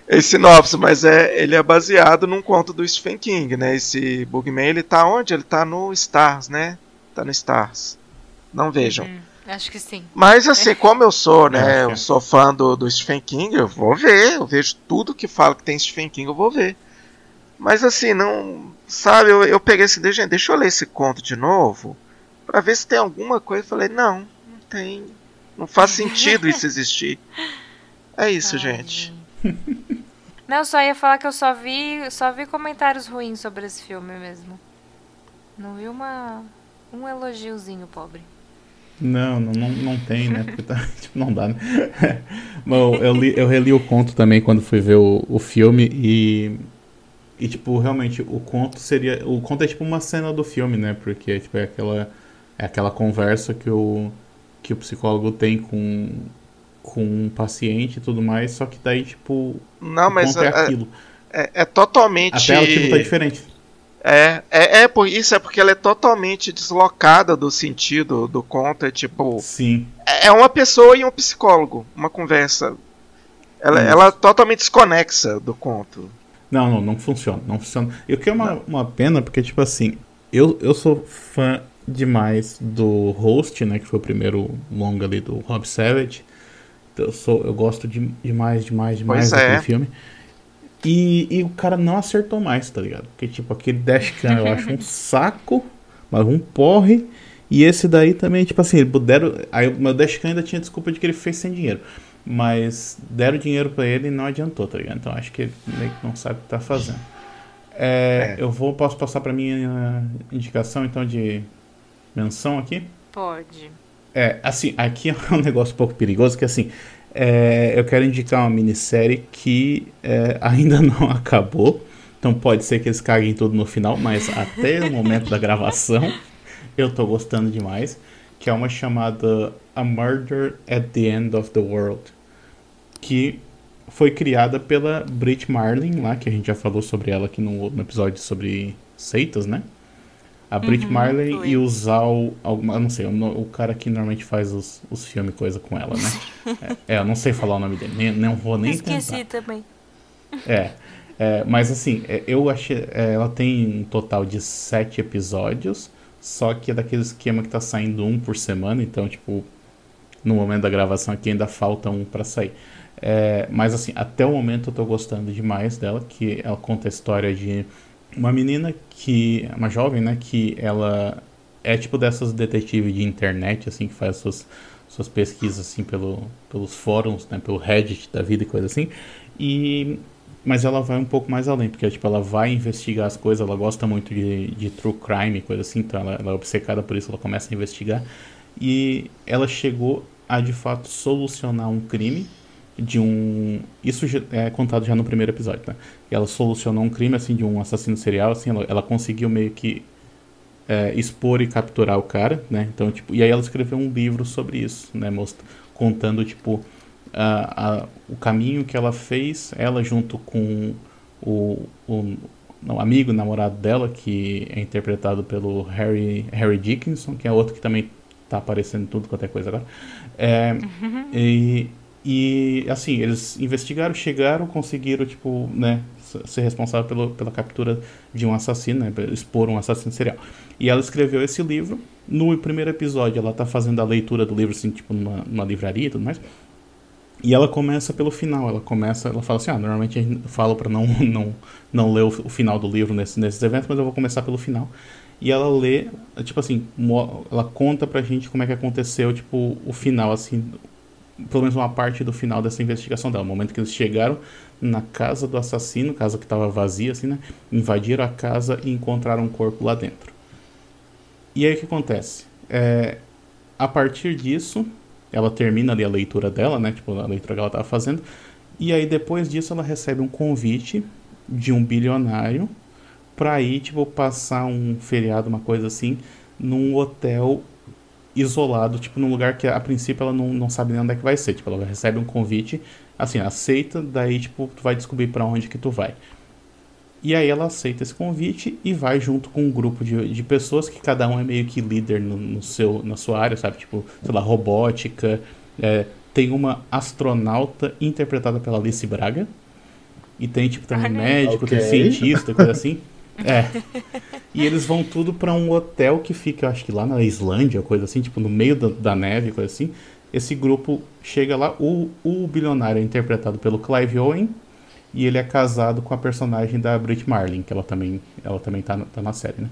esse sinopse, mas é, ele é baseado num conto do Stephen King, né? Esse Bugman, ele tá onde? Ele tá no Stars, né? Tá no Stars. Não vejam. Uhum, acho que sim. Mas assim, como eu sou, né? Eu sou fã do, do Stephen King, eu vou ver. Eu vejo tudo que fala que tem Stephen King, eu vou ver. Mas assim, não. Sabe, eu, eu peguei esse. Deixa, deixa eu ler esse conto de novo. para ver se tem alguma coisa. Eu falei, não, não tem. Não faz sentido isso existir. É isso, Ai, gente. Não, só ia falar que eu só vi, só vi comentários ruins sobre esse filme mesmo. Não vi uma um elogiozinho, pobre. Não, não, não, não tem, né? Porque tá, tipo, não dá, né? Bom, eu, li, eu reli o conto também quando fui ver o, o filme e. E, tipo, realmente, o conto seria. O conto é tipo uma cena do filme, né? Porque tipo, é aquela. É aquela conversa que o, que o psicólogo tem com, com um paciente e tudo mais, só que daí, tipo. Não, mas é, é, aquilo. É, é, totalmente. Até o tipo tá diferente. É, é, é por isso é porque ela é totalmente deslocada do sentido do conto. É tipo. Sim. É, é uma pessoa e um psicólogo, uma conversa. Ela, ela é totalmente desconexa do conto. Não, não, não funciona, não funciona. E o que é uma, uma pena, porque, tipo assim, eu, eu sou fã demais do Host, né, que foi o primeiro longa ali do Rob Savage. Eu sou, eu gosto de, demais, demais, demais pois daquele é. filme. E, e o cara não acertou mais, tá ligado? Porque, tipo, aquele Dashcam eu acho um saco, mas um porre. E esse daí também, tipo assim, deram. Aí o meu Dashcam ainda tinha desculpa de que ele fez sem dinheiro. Mas deram dinheiro para ele e não adiantou, tá ligado? Então acho que ele meio que não sabe o que tá fazendo. É, é. Eu vou, posso passar para minha indicação então de menção aqui? Pode. É, assim, aqui é um negócio um pouco perigoso, que assim, é, eu quero indicar uma minissérie que é, ainda não acabou. Então pode ser que eles caguem tudo no final, mas até o momento da gravação eu tô gostando demais. Que é uma chamada A Murder at the End of the World. Que foi criada pela Brit Marlin lá, que a gente já falou sobre ela aqui no, no episódio sobre seitas, né? A Brit uhum, Marley foi. e o Zal. Eu não sei, o, o, cara que normalmente faz os, os filmes coisa com ela, né? é, eu não sei falar o nome dele, nem, não vou nem Esqueci tentar. também. É, é, mas assim, é, eu achei. É, ela tem um total de sete episódios, só que é daquele esquema que tá saindo um por semana, então, tipo, no momento da gravação aqui ainda falta um para sair. É, mas assim, até o momento eu tô gostando demais dela, que ela conta a história de uma menina que uma jovem, né, que ela é tipo dessas detetives de internet assim que faz suas suas pesquisas assim pelo, pelos fóruns, né, pelo Reddit da vida e coisa assim. E mas ela vai um pouco mais além, porque tipo ela vai investigar as coisas, ela gosta muito de, de true crime, coisa assim, então ela, ela é obcecada por isso, ela começa a investigar e ela chegou a de fato solucionar um crime de um. Isso é contado já no primeiro episódio, tá? Ela solucionou um crime assim de um assassino serial, assim, ela, ela conseguiu meio que é, expor e capturar o cara, né? Então, tipo, e aí ela escreveu um livro sobre isso, né? Most, contando, tipo, a, a, o caminho que ela fez, ela junto com o, o não, amigo, namorado dela, que é interpretado pelo Harry, Harry Dickinson, que é outro que também tá aparecendo tudo quanto é coisa agora. É, uhum. e, e, assim, eles investigaram, chegaram, conseguiram, tipo, né, ser responsável pelo, pela captura de um assassino, né, expor um assassino serial. E ela escreveu esse livro. No primeiro episódio, ela tá fazendo a leitura do livro, assim, tipo, numa, numa livraria e tudo mais. E ela começa pelo final. Ela começa, ela fala assim: ah, normalmente eu falo para não, não, não ler o, o, final do livro nesse, nesses eventos, mas eu vou começar pelo final. E ela lê, tipo assim, ela conta pra gente como é que aconteceu, tipo, o final, assim, pelo menos uma parte do final dessa investigação dela. No momento que eles chegaram na casa do assassino, casa que estava vazia, assim, né? Invadiram a casa e encontraram um corpo lá dentro. E aí o que acontece? É, a partir disso, ela termina ali a leitura dela, né? Tipo, a leitura que ela estava fazendo. E aí depois disso ela recebe um convite de um bilionário para ir, tipo, passar um feriado, uma coisa assim, num hotel isolado, tipo, num lugar que a princípio ela não, não sabe nem onde é que vai ser. Tipo, ela recebe um convite, assim, aceita, daí, tipo, tu vai descobrir para onde que tu vai. E aí ela aceita esse convite e vai junto com um grupo de, de pessoas que cada um é meio que líder no, no seu, na sua área, sabe? Tipo, sei lá, robótica. É, tem uma astronauta interpretada pela Alice Braga. E tem, tipo, também ah, médico, okay. tem cientista, coisa assim. É. E eles vão tudo para um hotel que fica, acho que lá na Islândia, coisa assim, tipo no meio da, da neve, coisa assim. Esse grupo chega lá, o, o bilionário é interpretado pelo Clive Owen e ele é casado com a personagem da Brit Marlin, que ela também, ela também tá, tá na série, né?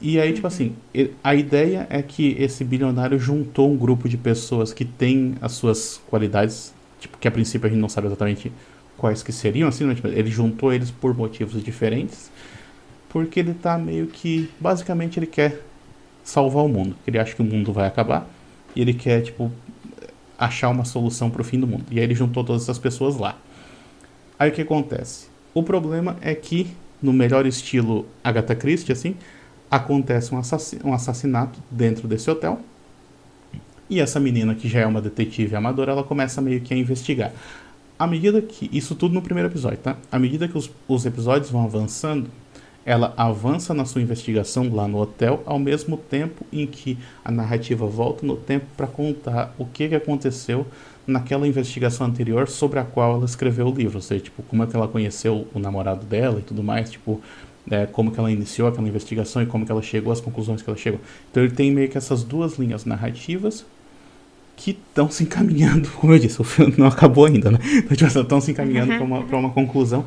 E aí, tipo assim, a ideia é que esse bilionário juntou um grupo de pessoas que têm as suas qualidades, tipo, que a princípio a gente não sabe exatamente quais que seriam, assim, né? tipo, ele juntou eles por motivos diferentes porque ele tá meio que. Basicamente, ele quer salvar o mundo. Ele acha que o mundo vai acabar e ele quer, tipo, achar uma solução pro fim do mundo. E aí ele juntou todas essas pessoas lá. Aí o que acontece? O problema é que, no melhor estilo Agatha Christie, assim, acontece um, assass um assassinato dentro desse hotel. E essa menina, que já é uma detetive amadora, ela começa meio que a investigar. À medida que. Isso tudo no primeiro episódio, tá? À medida que os, os episódios vão avançando, ela avança na sua investigação lá no hotel, ao mesmo tempo em que a narrativa volta no tempo para contar o que, que aconteceu naquela investigação anterior sobre a qual ela escreveu o livro, ou seja, tipo, como é que ela conheceu o namorado dela e tudo mais, tipo, né, como que ela iniciou aquela investigação e como que ela chegou às conclusões que ela chegou. Então ele tem meio que essas duas linhas narrativas que estão se encaminhando, como eu disse, o filme não acabou ainda, né? Então, estão tipo, se encaminhando para uma, uma conclusão.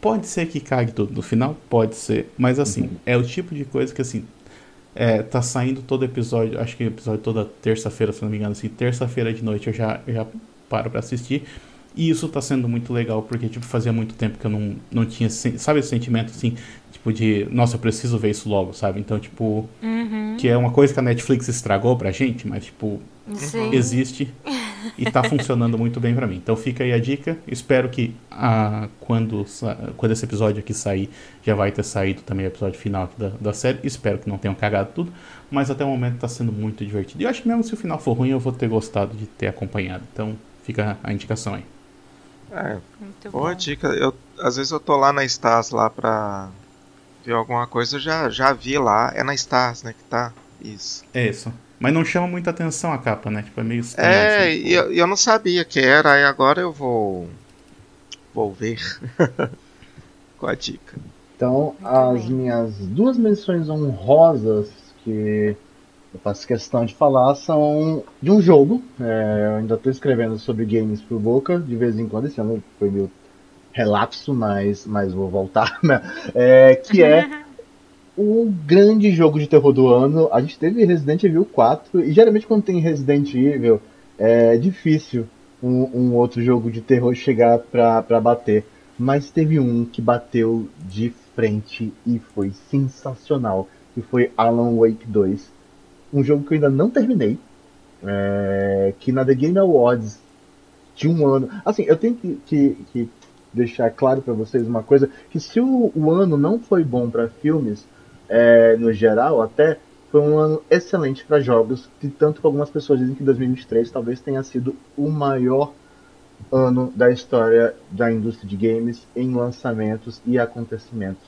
Pode ser que cague tudo no final, pode ser, mas assim, uhum. é o tipo de coisa que assim, é, tá saindo todo episódio, acho que episódio toda terça-feira, se não me engano, assim, terça-feira de noite eu já, já paro para assistir. E isso tá sendo muito legal, porque, tipo, fazia muito tempo que eu não, não tinha, sabe esse sentimento, assim, tipo, de, nossa, eu preciso ver isso logo, sabe? Então, tipo, uhum. que é uma coisa que a Netflix estragou pra gente, mas, tipo, Sim. existe e tá funcionando muito bem para mim. Então fica aí a dica. Espero que ah, quando, quando esse episódio aqui sair, já vai ter saído também o episódio final da, da série. Espero que não tenham cagado tudo, mas até o momento tá sendo muito divertido. E eu acho que mesmo se o final for ruim, eu vou ter gostado de ter acompanhado. Então fica a indicação aí. É, Muito boa bom. dica. Eu, às vezes eu tô lá na Stars lá pra ver alguma coisa, eu já, já vi lá. É na Stars, né, que tá. Isso. É isso. Mas não chama muita atenção a capa, né? Tipo, é meio estranho. É, assim, e eu, eu não sabia que era, e agora eu vou. Vou ver. Com a dica. Então, Muito as bem. minhas duas menções honrosas que eu faço questão de falar são de um jogo. É, eu ainda estou escrevendo sobre games por boca, de vez em quando, esse ano foi meu relapso, mas, mas vou voltar, né? É, que é o grande jogo de terror do ano. A gente teve Resident Evil 4, e geralmente quando tem Resident Evil, é difícil um, um outro jogo de terror chegar pra, pra bater. Mas teve um que bateu de frente e foi sensacional, que foi Alan Wake 2 um jogo que eu ainda não terminei, é, que na The Game Awards de um ano. Assim, eu tenho que, que, que deixar claro para vocês uma coisa: que se o, o ano não foi bom para filmes, é, no geral, até foi um ano excelente para jogos, e tanto que algumas pessoas dizem que 2023 talvez tenha sido o maior ano da história da indústria de games em lançamentos e acontecimentos.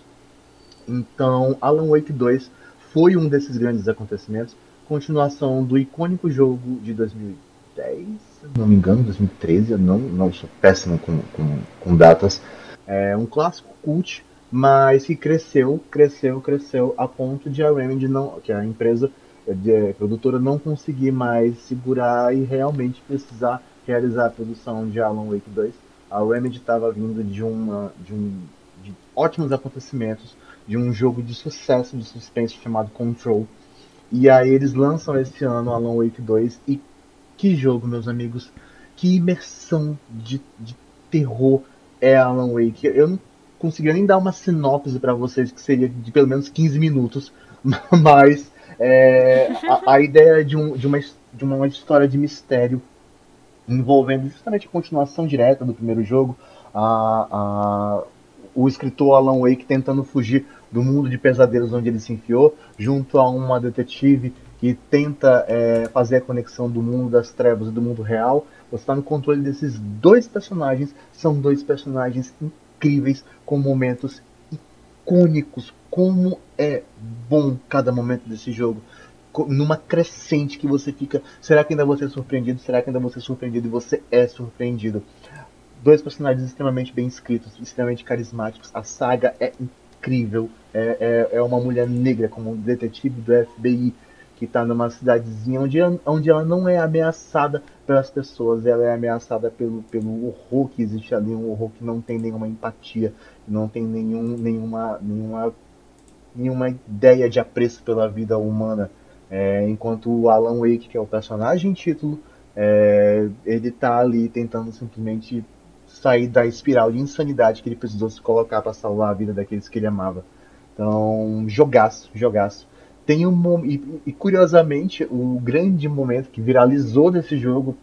Então, Alan Wake 2 foi um desses grandes acontecimentos continuação do icônico jogo de 2010, se não me engano, 2013, eu não, não sou péssimo com, com, com datas. É um clássico cult, mas que cresceu, cresceu, cresceu a ponto de a Remedy não, que a empresa a produtora não conseguir mais segurar e realmente precisar realizar a produção de Alan Wake 2. A Remedy estava vindo de uma de um de ótimos acontecimentos, de um jogo de sucesso de suspense chamado Control, e aí eles lançam esse ano Alan Wake 2 e que jogo, meus amigos. Que imersão de, de terror é Alan Wake. Eu não conseguiria nem dar uma sinopse para vocês que seria de pelo menos 15 minutos, mas é, a, a, ideia de, um, de, uma, de uma história de mistério envolvendo justamente a continuação direta do primeiro jogo, a, a, o escritor Alan Wake tentando fugir do mundo de pesadelos onde ele se enfiou, junto a uma detetive que tenta é, fazer a conexão do mundo das trevas e do mundo real. Você está no controle desses dois personagens, são dois personagens incríveis, com momentos icônicos. Como é bom cada momento desse jogo numa crescente que você fica. Será que ainda vou ser surpreendido? Será que ainda vou ser surpreendido? E você é surpreendido. Dois personagens extremamente bem escritos, extremamente carismáticos. A saga é incrível é, é, é uma mulher negra como detetive do FBI que está numa cidadezinha onde, onde ela não é ameaçada pelas pessoas, ela é ameaçada pelo, pelo horror que existe ali, um horror que não tem nenhuma empatia, não tem nenhum, nenhuma, nenhuma, nenhuma ideia de apreço pela vida humana. É, enquanto o Alan Wake, que é o personagem título, é, ele está ali tentando simplesmente sair da espiral de insanidade que ele precisou se colocar para salvar a vida daqueles que ele amava. Então, jogaço, jogaço. Tem um e, e curiosamente, o grande momento que viralizou desse jogo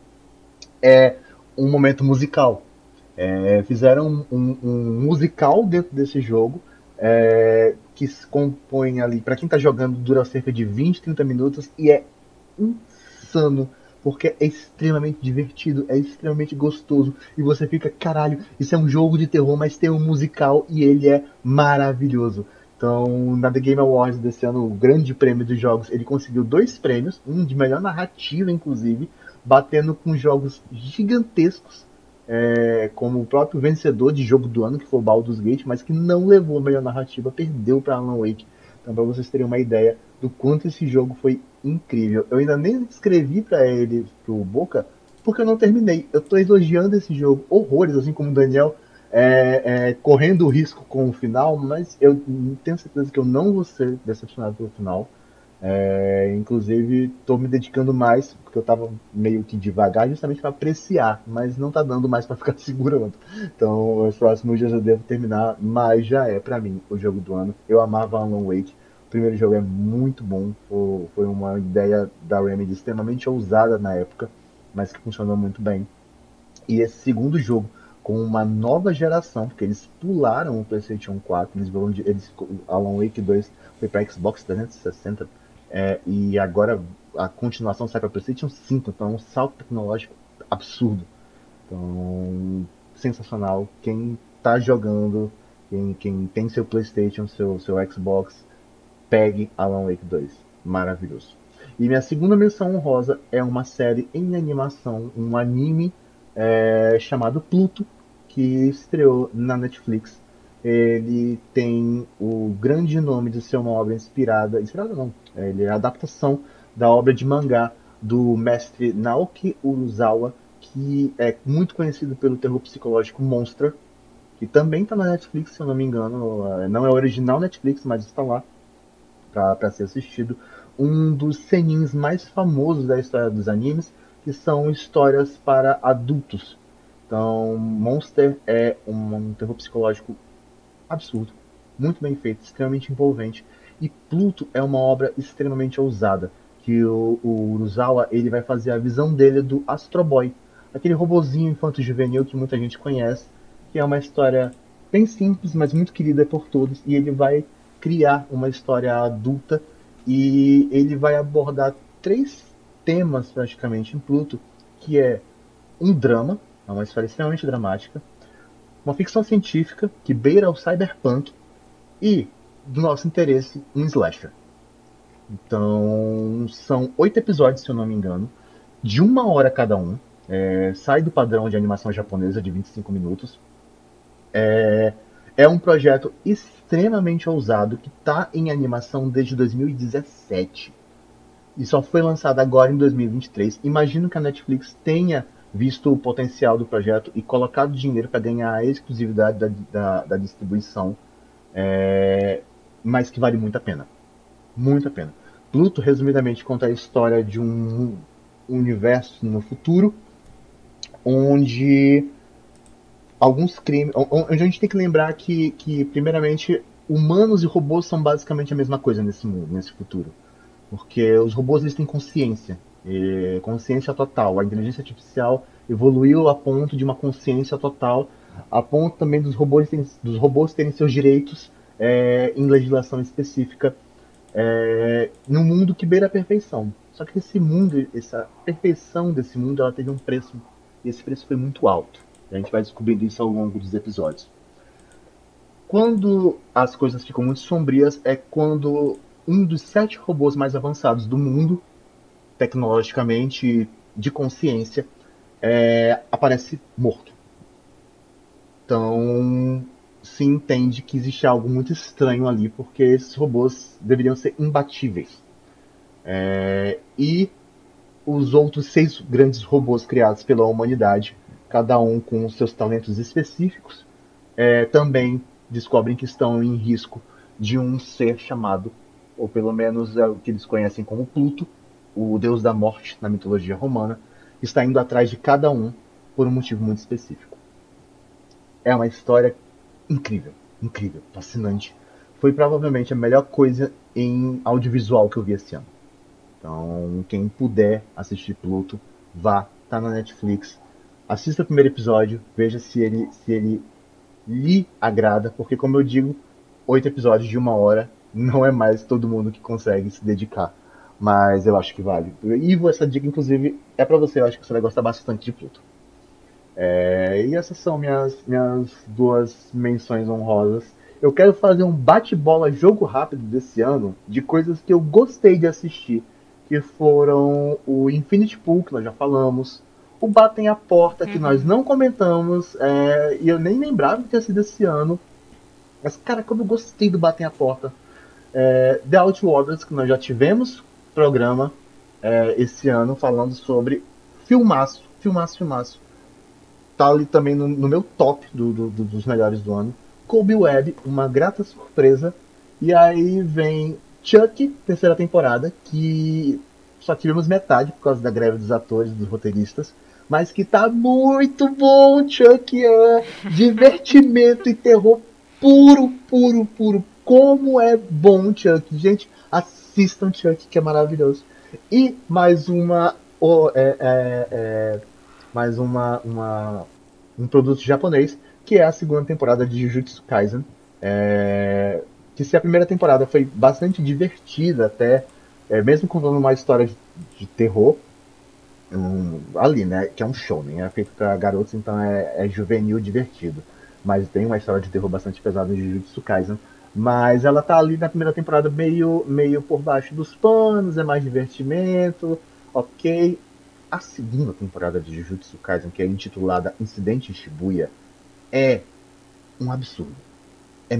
é um momento musical. É, fizeram um, um, musical dentro desse jogo é, que se compõe ali, para quem está jogando, dura cerca de 20, 30 minutos e é insano porque é extremamente divertido, é extremamente gostoso e você fica, caralho, isso é um jogo de terror, mas tem um musical e ele é maravilhoso. Então, na The Game Awards desse ano, o grande prêmio dos jogos, ele conseguiu dois prêmios, um de melhor narrativa, inclusive, batendo com jogos gigantescos é, como o próprio vencedor de jogo do ano, que foi o Baldur's Gate, mas que não levou a melhor narrativa, perdeu para Alan Wake. Então, para vocês terem uma ideia do quanto esse jogo foi incrível. Eu ainda nem escrevi para ele, pro Boca, porque eu não terminei. Eu tô elogiando esse jogo horrores, assim como o Daniel, é, é, correndo risco com o final, mas eu tenho certeza que eu não vou ser decepcionado pelo final. É, inclusive, estou me dedicando mais, porque eu estava meio que devagar, justamente para apreciar, mas não está dando mais para ficar segurando. Então, os próximos dias eu devo terminar, mas já é para mim o jogo do ano. Eu amava Alan Wake. O primeiro jogo é muito bom, foi uma ideia da Remedy extremamente ousada na época, mas que funcionou muito bem. E esse segundo jogo, com uma nova geração, porque eles pularam o PlayStation 4, eles, eles Alan Wake 2 foi para Xbox 360 é, e agora a continuação sai para PlayStation 5, então é um salto tecnológico absurdo. Então, sensacional. Quem está jogando, quem, quem tem seu PlayStation, seu, seu Xbox, pegue Alan Wake 2. Maravilhoso. E minha segunda menção honrosa é uma série em animação, um anime é, chamado Pluto, que estreou na Netflix ele tem o grande nome de ser uma obra inspirada, inspirada não, ele é a adaptação da obra de mangá do mestre Naoki Uruzawa, que é muito conhecido pelo terror psicológico Monster, que também está na Netflix, se eu não me engano, não é original Netflix, mas está lá para ser assistido. Um dos senins mais famosos da história dos animes, que são histórias para adultos. Então, Monster é um, terror psicológico absurdo, muito bem feito, extremamente envolvente. E Pluto é uma obra extremamente ousada, que o, o Uruzawa ele vai fazer a visão dele do Astro Boy, aquele robozinho infanto-juvenil que muita gente conhece, que é uma história bem simples, mas muito querida por todos, e ele vai criar uma história adulta e ele vai abordar três temas praticamente em Pluto, que é um drama, é uma história extremamente dramática, uma ficção científica que beira o cyberpunk e, do nosso interesse, um slasher. Então, são oito episódios, se eu não me engano, de uma hora cada um. É, sai do padrão de animação japonesa de 25 minutos. É, é um projeto extremamente ousado que está em animação desde 2017 e só foi lançado agora em 2023. Imagino que a Netflix tenha visto o potencial do projeto e colocado dinheiro para ganhar a exclusividade da, da, da distribuição, é, mas que vale muito a pena. Muito a pena. Pluto, resumidamente, conta a história de um universo no futuro onde alguns crimes. Onde a gente tem que lembrar que, que, primeiramente, humanos e robôs são basicamente a mesma coisa nesse mundo, nesse futuro. Porque os robôs eles têm consciência consciência total. A inteligência artificial evoluiu a ponto de uma consciência total, a ponto também dos robôs, terem, dos robôs terem seus direitos é, em legislação específica, é, num mundo que beira a perfeição. Só que esse mundo, essa perfeição desse mundo, ela teve um preço, e esse preço foi muito alto. A gente vai descobrindo isso ao longo dos episódios. Quando as coisas ficam muito sombrias, é quando um dos sete robôs mais avançados do mundo tecnologicamente de consciência, é, aparece morto. Então se entende que existe algo muito estranho ali, porque esses robôs deveriam ser imbatíveis. É, e os outros seis grandes robôs criados pela humanidade, cada um com seus talentos específicos, é, também descobrem que estão em risco de um ser chamado, ou pelo menos é o que eles conhecem como Pluto, o deus da morte na mitologia romana, está indo atrás de cada um por um motivo muito específico. É uma história incrível, incrível, fascinante. Foi provavelmente a melhor coisa em audiovisual que eu vi esse ano. Então, quem puder assistir Pluto, vá, tá na Netflix. Assista o primeiro episódio, veja se ele, se ele lhe agrada, porque como eu digo, oito episódios de uma hora não é mais todo mundo que consegue se dedicar mas eu acho que vale. E essa dica, inclusive, é para você. Eu acho que você vai gostar bastante de Pluto. É, e essas são minhas, minhas duas menções honrosas. Eu quero fazer um bate-bola jogo rápido desse ano de coisas que eu gostei de assistir. Que foram o Infinity Pool, que nós já falamos. o Batem a Porta, que uhum. nós não comentamos, é, e eu nem lembrava que tinha sido esse ano. Mas, cara, como eu gostei do Batem a Porta. É, The Outwarders, que nós já tivemos programa é, esse ano falando sobre filmaço, filmaço, filmaço. Tá ali também no, no meu top do, do, do, dos melhores do ano. Kobe Web, uma grata surpresa. E aí vem Chuck, terceira temporada, que só tivemos metade por causa da greve dos atores, dos roteiristas mas que tá muito bom, Chuck. É divertimento e terror puro, puro, puro. Como é bom, Chuck. Gente, assistam Chuck, que é maravilhoso. E mais uma. Oh, é, é, é, mais uma, uma, um produto japonês, que é a segunda temporada de Jujutsu Kaisen. É, que se a primeira temporada foi bastante divertida até, é, mesmo contando uma história de, de terror, um, ali, né? Que é um show, né? É feito pra garotos, então é, é, juvenil divertido. Mas tem uma história de terror bastante pesada em Jujutsu Kaisen. Mas ela tá ali na primeira temporada meio, meio por baixo dos panos, é mais divertimento, ok. A segunda temporada de Jujutsu Kaisen, que é intitulada Incidente em Shibuya, é um absurdo. É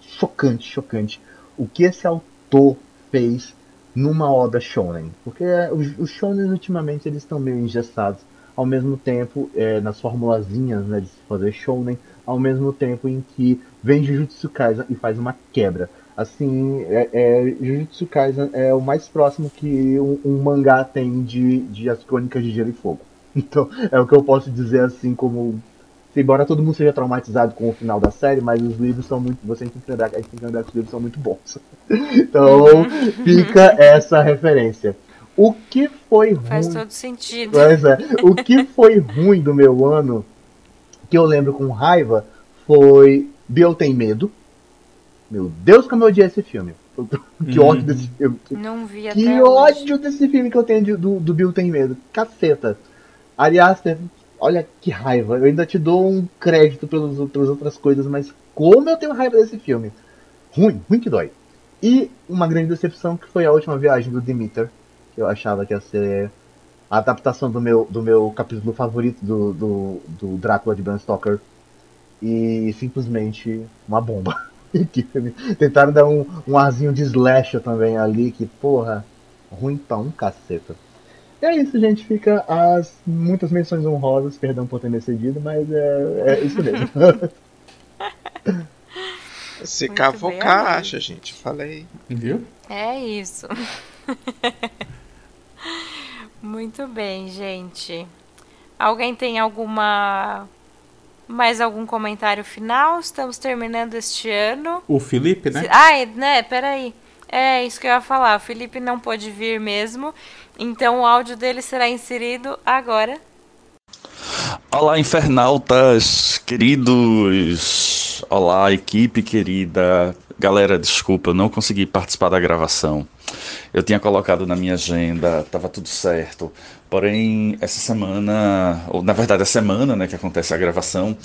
chocante, chocante. O que esse autor fez numa obra shonen. Porque os, os shonen ultimamente eles estão meio engessados. Ao mesmo tempo, é, nas formulazinhas né, de se fazer shonen, ao mesmo tempo em que vem Jujutsu Kaisen e faz uma quebra. Assim, é, é, Jujutsu Kaisen é o mais próximo que um, um, mangá tem de, de As Crônicas de Gelo e Fogo. Então, é o que eu posso dizer assim como embora todo mundo seja traumatizado com o final da série, mas os livros são muito. Você tem que gente tem que lembrar que os livros são muito bons. então fica essa referência. O que foi ruim. Faz todo sentido. Pois é. O que foi ruim do meu ano, que eu lembro com raiva, foi Bill Tem Medo. Meu Deus, como eu odiei esse filme. Que hum. ódio desse filme. Não vi até Que ódio hoje. desse filme que eu tenho do, do Bill Tem Medo. Caceta. Aliás, Olha que raiva. Eu ainda te dou um crédito pelos, pelas outras coisas, mas como eu tenho raiva desse filme. Ruim, ruim que dói. E uma grande decepção que foi a última viagem do Demeter, que eu achava que ia ser a adaptação do meu, do meu capítulo favorito do, do, do Drácula de Bram Stoker. E simplesmente uma bomba. Tentaram dar um, um arzinho de slasher também ali, que porra, ruim pra um caceta. É isso, gente. Fica as muitas menções honrosas, perdão por ter me cedido, mas é, é isso mesmo. Se Muito cavocar, bem, acha, gente. Falei. Viu? É isso. Muito bem, gente. Alguém tem alguma. Mais algum comentário final? Estamos terminando este ano. O Felipe, né? Ai, né? Peraí. É isso que eu ia falar. O Felipe não pôde vir mesmo. Então o áudio dele será inserido agora. Olá, infernautas queridos. Olá, equipe querida. Galera, desculpa, eu não consegui participar da gravação. Eu tinha colocado na minha agenda, estava tudo certo. Porém, essa semana, ou na verdade a semana né, que acontece a gravação,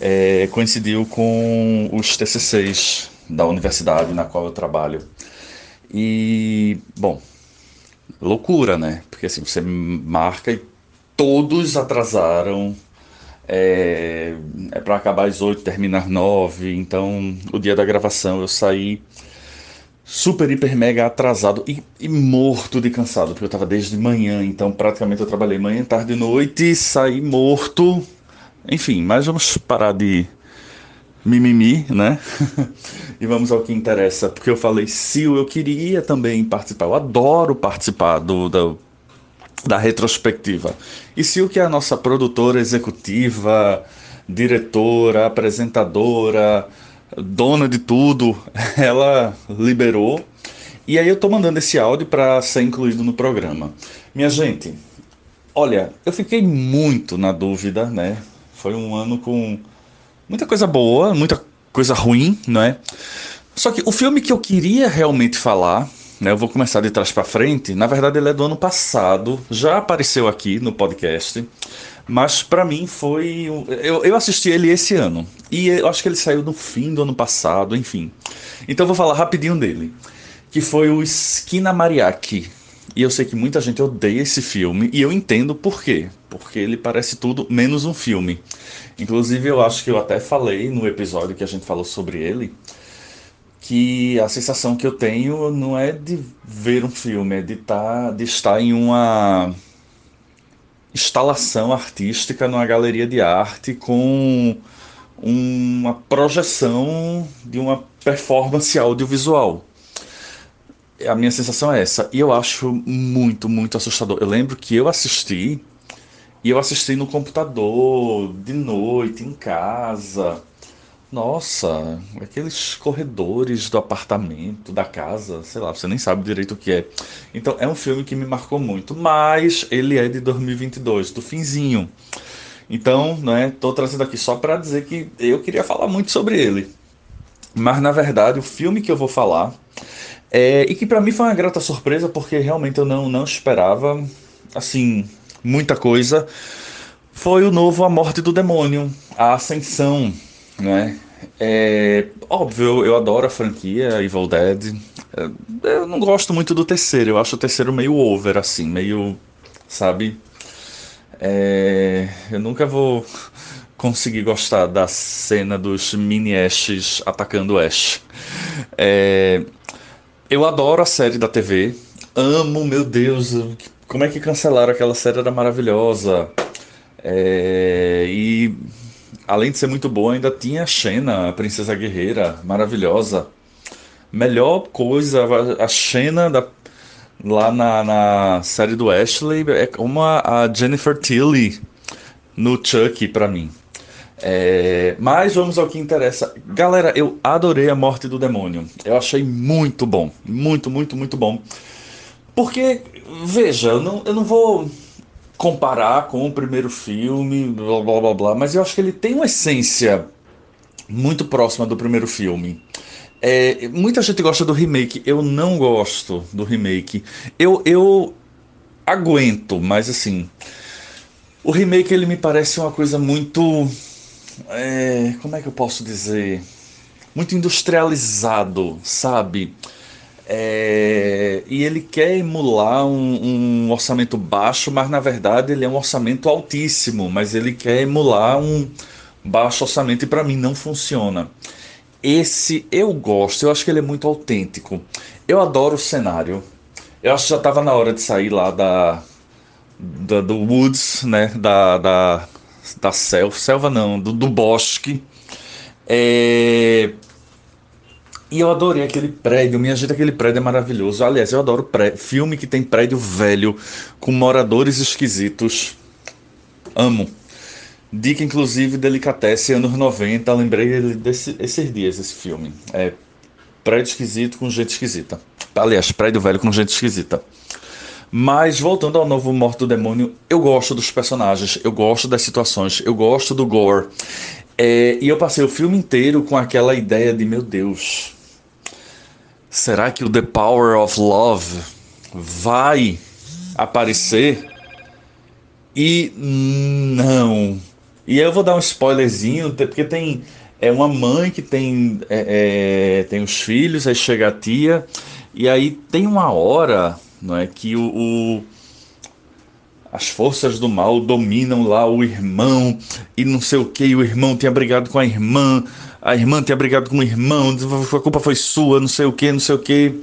é, coincidiu com os TCCs da universidade na qual eu trabalho. E, bom, loucura, né? Porque assim, você marca e todos atrasaram. É, é para acabar às 8, terminar às 9. Então, o dia da gravação eu saí super, hiper, mega atrasado e, e, morto de cansado, porque eu tava desde manhã, então praticamente eu trabalhei manhã, tarde e noite, saí morto. Enfim, mas vamos parar de mimimi, né? e vamos ao que interessa, porque eu falei, Sil, eu queria também participar, eu adoro participar do, do da retrospectiva. E Sil, que é a nossa produtora executiva, diretora, apresentadora, dona de tudo, ela liberou. E aí eu tô mandando esse áudio para ser incluído no programa. Minha gente, olha, eu fiquei muito na dúvida, né? Foi um ano com muita coisa boa, muita coisa ruim, não é? Só que o filme que eu queria realmente falar, né, eu vou começar de trás para frente, na verdade ele é do ano passado, já apareceu aqui no podcast, mas para mim foi. Eu, eu assisti ele esse ano, e eu acho que ele saiu no fim do ano passado, enfim. Então eu vou falar rapidinho dele, que foi o Esquina Mariachi. E eu sei que muita gente odeia esse filme, e eu entendo por quê. Porque ele parece tudo menos um filme. Inclusive, eu acho que eu até falei no episódio que a gente falou sobre ele, que a sensação que eu tenho não é de ver um filme, é de, tá, de estar em uma instalação artística numa galeria de arte com uma projeção de uma performance audiovisual. A minha sensação é essa. E eu acho muito, muito assustador. Eu lembro que eu assisti, e eu assisti no computador, de noite, em casa. Nossa, aqueles corredores do apartamento, da casa, sei lá, você nem sabe direito o que é. Então é um filme que me marcou muito, mas ele é de 2022, do finzinho. Então, né, tô trazendo aqui só para dizer que eu queria falar muito sobre ele. Mas na verdade, o filme que eu vou falar é, e que para mim foi uma grata surpresa porque realmente eu não não esperava assim muita coisa, foi o novo A Morte do Demônio, a Ascensão, né? É, óbvio, eu adoro a franquia Evil Dead. É, eu não gosto muito do terceiro, eu acho o terceiro meio over, assim, meio. Sabe? É, eu nunca vou conseguir gostar da cena dos mini Ashes atacando Ash. É, eu adoro a série da TV. Amo, meu Deus, como é que cancelaram aquela série? Era maravilhosa. É, e além de ser muito boa, ainda tinha a Xena, a princesa guerreira, maravilhosa. Melhor coisa, a Xena da lá na, na série do Ashley é como a Jennifer Tilly no Chuck para mim. É, mas vamos ao que interessa. Galera, eu adorei a morte do demônio. Eu achei muito bom. Muito, muito, muito bom. Porque, veja, eu não, eu não vou comparar com o primeiro filme, blá blá blá blá, mas eu acho que ele tem uma essência muito próxima do primeiro filme. É, muita gente gosta do remake, eu não gosto do remake. Eu, eu aguento, mas assim. O remake ele me parece uma coisa muito. É, como é que eu posso dizer? Muito industrializado, sabe? É, e ele quer emular um, um, orçamento baixo, mas na verdade ele é um orçamento altíssimo. Mas ele quer emular um baixo orçamento e para mim não funciona. Esse eu gosto, eu acho que ele é muito autêntico. Eu adoro o cenário. Eu acho que já estava na hora de sair lá da, da do Woods, né? Da, da, da selva, selva não, do, do bosque. É... E eu adorei aquele prédio, minha gente, aquele prédio é maravilhoso. Aliás, eu adoro pré... filme que tem prédio velho, com moradores esquisitos. Amo. Dica, inclusive, Delicatesse, anos 90. Lembrei desse, esses dias, esse filme. É prédio esquisito com gente esquisita. Aliás, prédio velho com gente esquisita. Mas voltando ao novo Morto do Demônio, eu gosto dos personagens, eu gosto das situações, eu gosto do gore. É, e eu passei o filme inteiro com aquela ideia de, meu Deus, será que o The Power of Love vai aparecer? E não, e eu vou dar um spoilerzinho, porque tem é uma mãe que tem, é, é, tem os filhos, aí chega a tia, e aí tem uma hora não é, que o, o, as forças do mal dominam lá o irmão, e não sei o que, o irmão tinha brigado com a irmã, a irmã tinha brigado com o irmão, a culpa foi sua, não sei o que, não sei o que.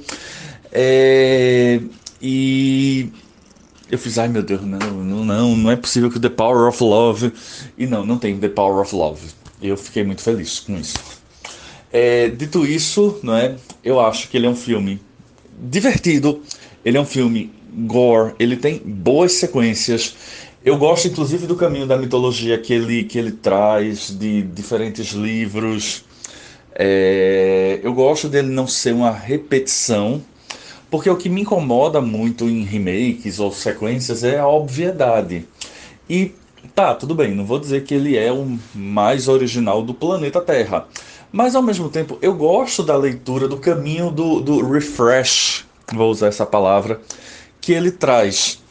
É, e eu fiz, ai meu Deus, não, não, não, é possível que The Power of Love. E não, não tem The Power of Love. Eu fiquei muito feliz com isso. É, dito isso, não é? Eu acho que ele é um filme divertido. Ele é um filme gore. Ele tem boas sequências. Eu gosto, inclusive, do caminho da mitologia que ele, que ele traz, de diferentes livros. É, eu gosto dele não ser uma repetição porque o que me incomoda muito em remakes ou sequências é a obviedade. E tá, tudo bem, não vou dizer que ele é o mais original do planeta Terra. Mas ao mesmo tempo, eu gosto da leitura do caminho do, do refresh, vou usar essa palavra, que ele traz.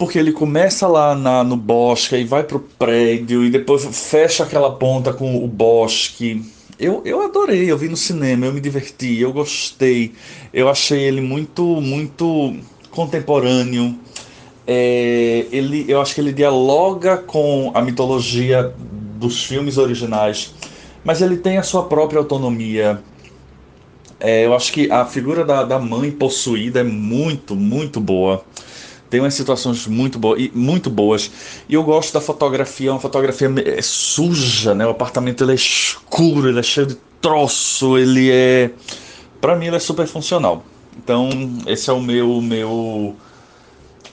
Porque ele começa lá na, no bosque e vai pro prédio e depois fecha aquela ponta com o bosque eu, eu adorei, eu vi no cinema, eu me diverti, eu gostei. Eu achei ele muito, muito contemporâneo. É, ele, eu acho que ele dialoga com a mitologia dos filmes originais, mas ele tem a sua própria autonomia. É, eu acho que a figura da, da mãe possuída é muito, muito boa. Tem umas situações muito, boas e muito boas. E eu gosto da fotografia, é uma fotografia é suja, né? O apartamento ele é escuro, ele é cheio de troço, ele é. Para mim, ele é super funcional. Então, esse é o meu, meu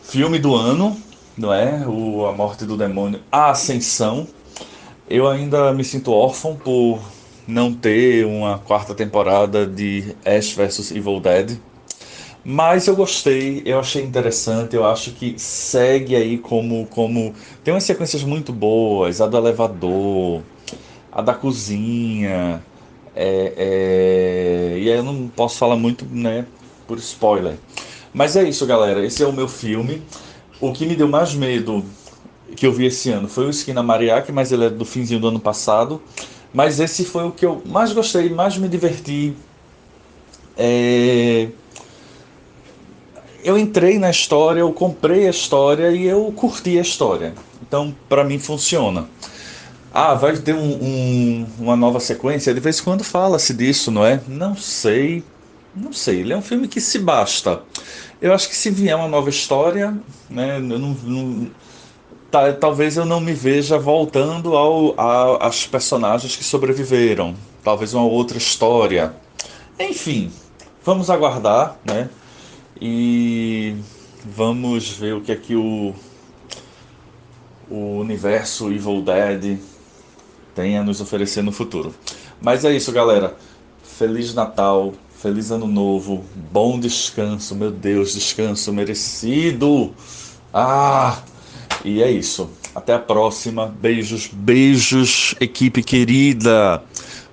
filme do ano, não é? O A Morte do Demônio, A Ascensão. Eu ainda me sinto órfão por não ter uma quarta temporada de Ash vs Evil Dead. Mas eu gostei, eu achei interessante, eu acho que segue aí como. como Tem umas sequências muito boas, a do elevador, a da cozinha. É, é... E aí eu não posso falar muito, né, por spoiler. Mas é isso, galera. Esse é o meu filme. O que me deu mais medo que eu vi esse ano foi o Esquina Mariachi, mas ele é do finzinho do ano passado. Mas esse foi o que eu mais gostei, mais me diverti. É... Eu entrei na história, eu comprei a história e eu curti a história. Então, para mim, funciona. Ah, vai ter um, um, uma nova sequência? De vez em quando fala-se disso, não é? Não sei. Não sei. Ele é um filme que se basta. Eu acho que se vier uma nova história, né, eu não, não tá, talvez eu não me veja voltando ao, a, personagens que sobreviveram. Talvez uma outra história. Enfim, vamos aguardar, né? E vamos ver o que é que o, o universo Evil Dead tem a nos oferecer no futuro. Mas é isso, galera. Feliz Natal, feliz Ano Novo, bom descanso, meu Deus, descanso merecido. Ah! E é isso. Até a próxima. Beijos, beijos, equipe querida.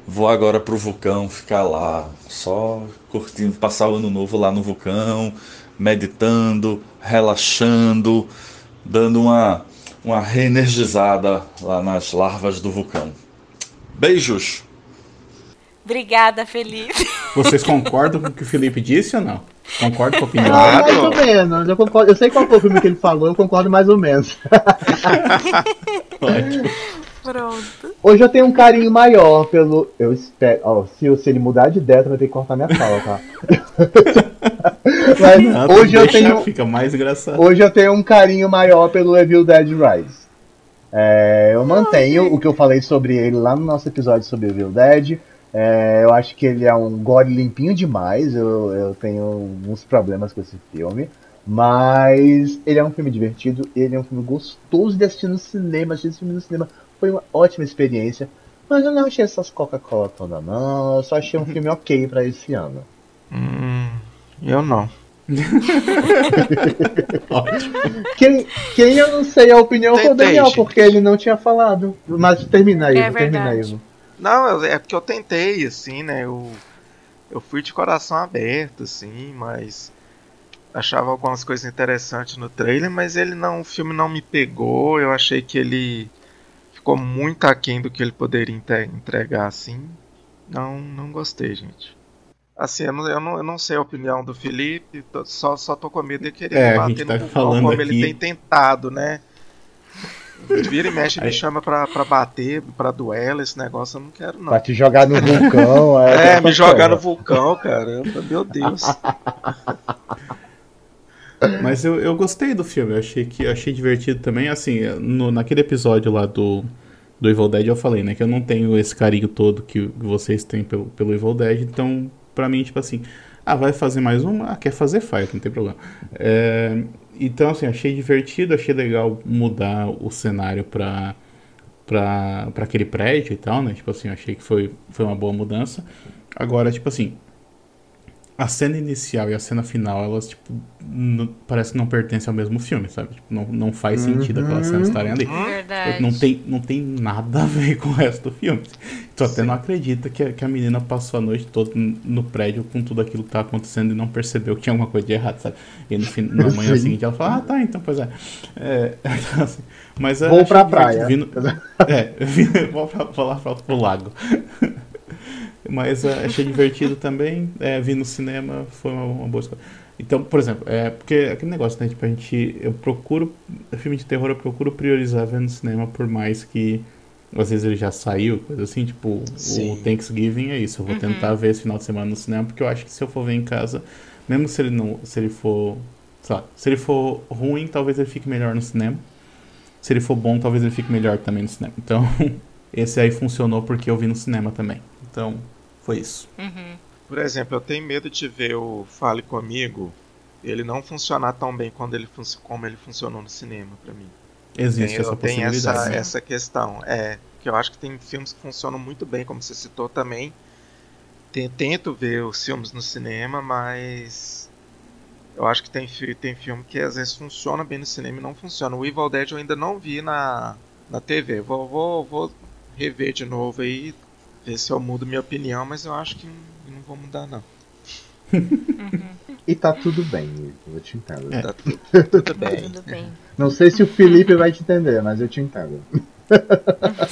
Vou agora pro vulcão ficar lá, só curtindo, passar o ano novo lá no vulcão, meditando, relaxando, dando uma, uma reenergizada lá nas larvas do vulcão. Beijos! Obrigada, Felipe. Vocês concordam com o que o Felipe disse ou não? Concordo com a opinião ah, Mais ou menos. Eu, concordo, eu sei qual foi o filme que ele falou, eu concordo mais ou menos. Ótimo. Pronto. Hoje eu tenho um carinho maior pelo. Eu espero. Oh, se, se ele mudar de ideia, vai ter que cortar minha fala, tá? Mas não, hoje eu tenho. Fica mais engraçado. Hoje eu tenho um carinho maior pelo Evil Dead Rise. É, eu mantenho o que eu falei sobre ele lá no nosso episódio sobre Evil Dead. É, eu acho que ele é um gore limpinho demais. Eu, eu tenho uns problemas com esse filme. Mas ele é um filme divertido, ele é um filme gostoso de assistir no cinema. Assistir esse filme no cinema foi uma ótima experiência. Mas eu não achei essas Coca-Cola toda, não. Eu só achei um filme ok para esse ano. Hum, eu não. quem, quem eu não sei a opinião foi o Daniel, porque ele não tinha falado. Mas termina aí, é termina aí. Não, é porque eu tentei, assim, né? Eu, eu fui de coração aberto, assim, mas achava algumas coisas interessantes no trailer, mas ele não, o filme não me pegou. Eu achei que ele ficou muito aquém do que ele poderia entregar, assim. Não, não gostei, gente. Assim, eu não, eu não, sei a opinião do Felipe, tô, só, só tô com medo de querer é, bater tá no falando como aqui... ele tem tentado, né? Vira e mexe me chama pra, pra bater, pra duelo, esse negócio eu não quero, não. Pra te jogar no vulcão. É, é me jogar no vulcão, cara. Meu Deus. Mas eu, eu gostei do filme, eu achei que achei divertido também. Assim, no, naquele episódio lá do, do Evil Dead eu falei, né? Que eu não tenho esse carinho todo que vocês têm pelo, pelo Evil Dead, então, pra mim, tipo assim, ah, vai fazer mais uma? Ah, quer fazer, faz, não tem problema. É, então, assim, achei divertido, achei legal mudar o cenário pra, pra, pra aquele prédio e tal, né? Tipo assim, achei que foi, foi uma boa mudança. Agora, tipo assim, a cena inicial e a cena final, elas, tipo, parece que não pertencem ao mesmo filme, sabe? Tipo, não, não faz sentido uhum. aquelas cenas estarem ali. Verdade. Não tem, não tem nada a ver com o resto do filme. Tu até não acredita que a, que a menina passou a noite toda no prédio com tudo aquilo que tá acontecendo e não percebeu que tinha alguma coisa de errado, sabe? E no fim, na manhã seguinte ela fala, ah, tá, então, pois é. é então, assim, mas Vou pra praia. Vindo, é, vou pra, pra lá pra, pro lago. Mas uh, achei divertido também. É, vi no cinema, foi uma, uma boa escolha. Então, por exemplo, é porque aquele negócio, né? Tipo, a gente. Eu procuro. Filme de terror eu procuro priorizar ver no cinema, por mais que às vezes ele já saiu, coisa assim, tipo, Sim. o Thanksgiving é isso. Eu vou uhum. tentar ver esse final de semana no cinema, porque eu acho que se eu for ver em casa, mesmo se ele não. Se ele for. Sei lá, se ele for ruim, talvez ele fique melhor no cinema. Se ele for bom, talvez ele fique melhor também no cinema. Então, esse aí funcionou porque eu vi no cinema também. Então, foi isso. Uhum. Por exemplo, eu tenho medo de ver o Fale Comigo ele não funcionar tão bem quando ele como ele funcionou no cinema para mim. Existe tem, essa possibilidade. Tem essa, essa questão. É, que eu acho que tem filmes que funcionam muito bem, como você citou também. Tento ver os filmes no cinema, mas eu acho que tem, tem filme que às vezes funciona bem no cinema e não funciona. O Evil Dead eu ainda não vi na, na TV. Vou, vou, vou rever de novo aí, ver se eu mudo minha opinião, mas eu acho que não vou mudar não. Uhum. E tá tudo bem, eu te entendo. É. Tá tudo, tudo, bem. tudo bem. Não sei se o Felipe vai te entender, mas eu te entendo.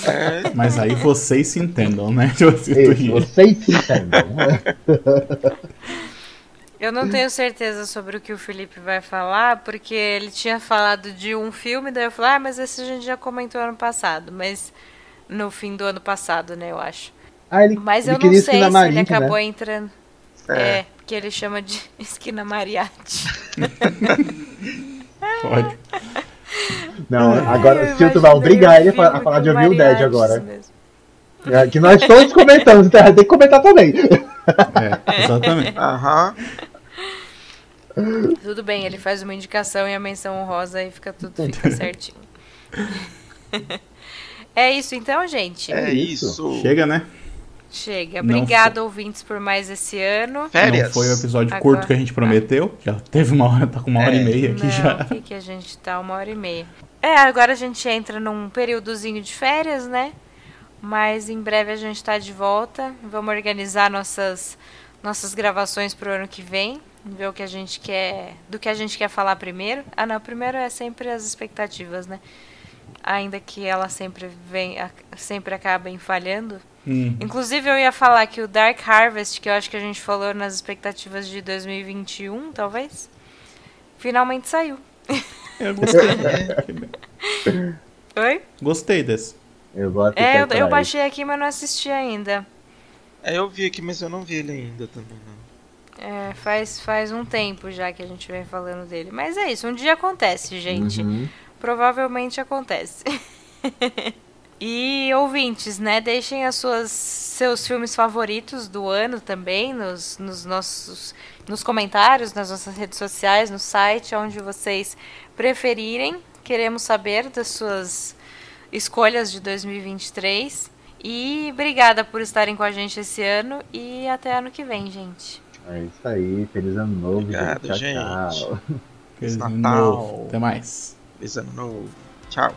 É. Mas aí vocês se entendam, né? Isso, vocês se entendam. Eu não tenho certeza sobre o que o Felipe vai falar, porque ele tinha falado de um filme, daí eu falei, ah, mas esse a gente já comentou ano passado, mas no fim do ano passado, né, eu acho. Ah, ele, mas ele eu não sei se ele né? acabou né? entrando. É. é, que ele chama de esquina mariachi. Pode. Não, agora se tu vai obrigar ele a falar de Evil Dead agora. É, que nós todos comentamos, então tem que comentar também. É, exatamente. Aham. Tudo bem, ele faz uma indicação e a menção honrosa e fica tudo fica certinho. é isso então, gente. É isso. Chega, né? Chega. Obrigado, ouvintes, por mais esse ano. Férias. Não foi o episódio Agora... curto que a gente prometeu. Já teve uma hora, tá com uma hora é. e meia aqui Não, já. Aqui que a gente tá uma hora e meia. É, agora a gente entra num períodozinho de férias, né? Mas em breve a gente tá de volta. Vamos organizar nossas, nossas gravações pro ano que vem. Ver o que a gente quer. Do que a gente quer falar primeiro. Ah não, primeiro é sempre as expectativas, né? Ainda que ela sempre vem, sempre acabem falhando Hum. Inclusive, eu ia falar que o Dark Harvest, que eu acho que a gente falou nas expectativas de 2021, talvez, finalmente saiu. Eu gostei. Oi? Gostei desse. Eu gosto É, eu, eu baixei aqui, mas não assisti ainda. É, eu vi aqui, mas eu não vi ele ainda também, não. É, faz, faz um tempo já que a gente vem falando dele. Mas é isso, um dia acontece, gente. Uhum. Provavelmente acontece. E ouvintes, né, deixem as suas, seus filmes favoritos do ano também nos, nos nossos nos comentários, nas nossas redes sociais, no site, onde vocês preferirem. Queremos saber das suas escolhas de 2023. E obrigada por estarem com a gente esse ano e até ano que vem, gente. É isso aí, feliz ano novo. Obrigado, gente. Tchau, gente. Feliz Natal. Até mais. Feliz ano novo. Tchau.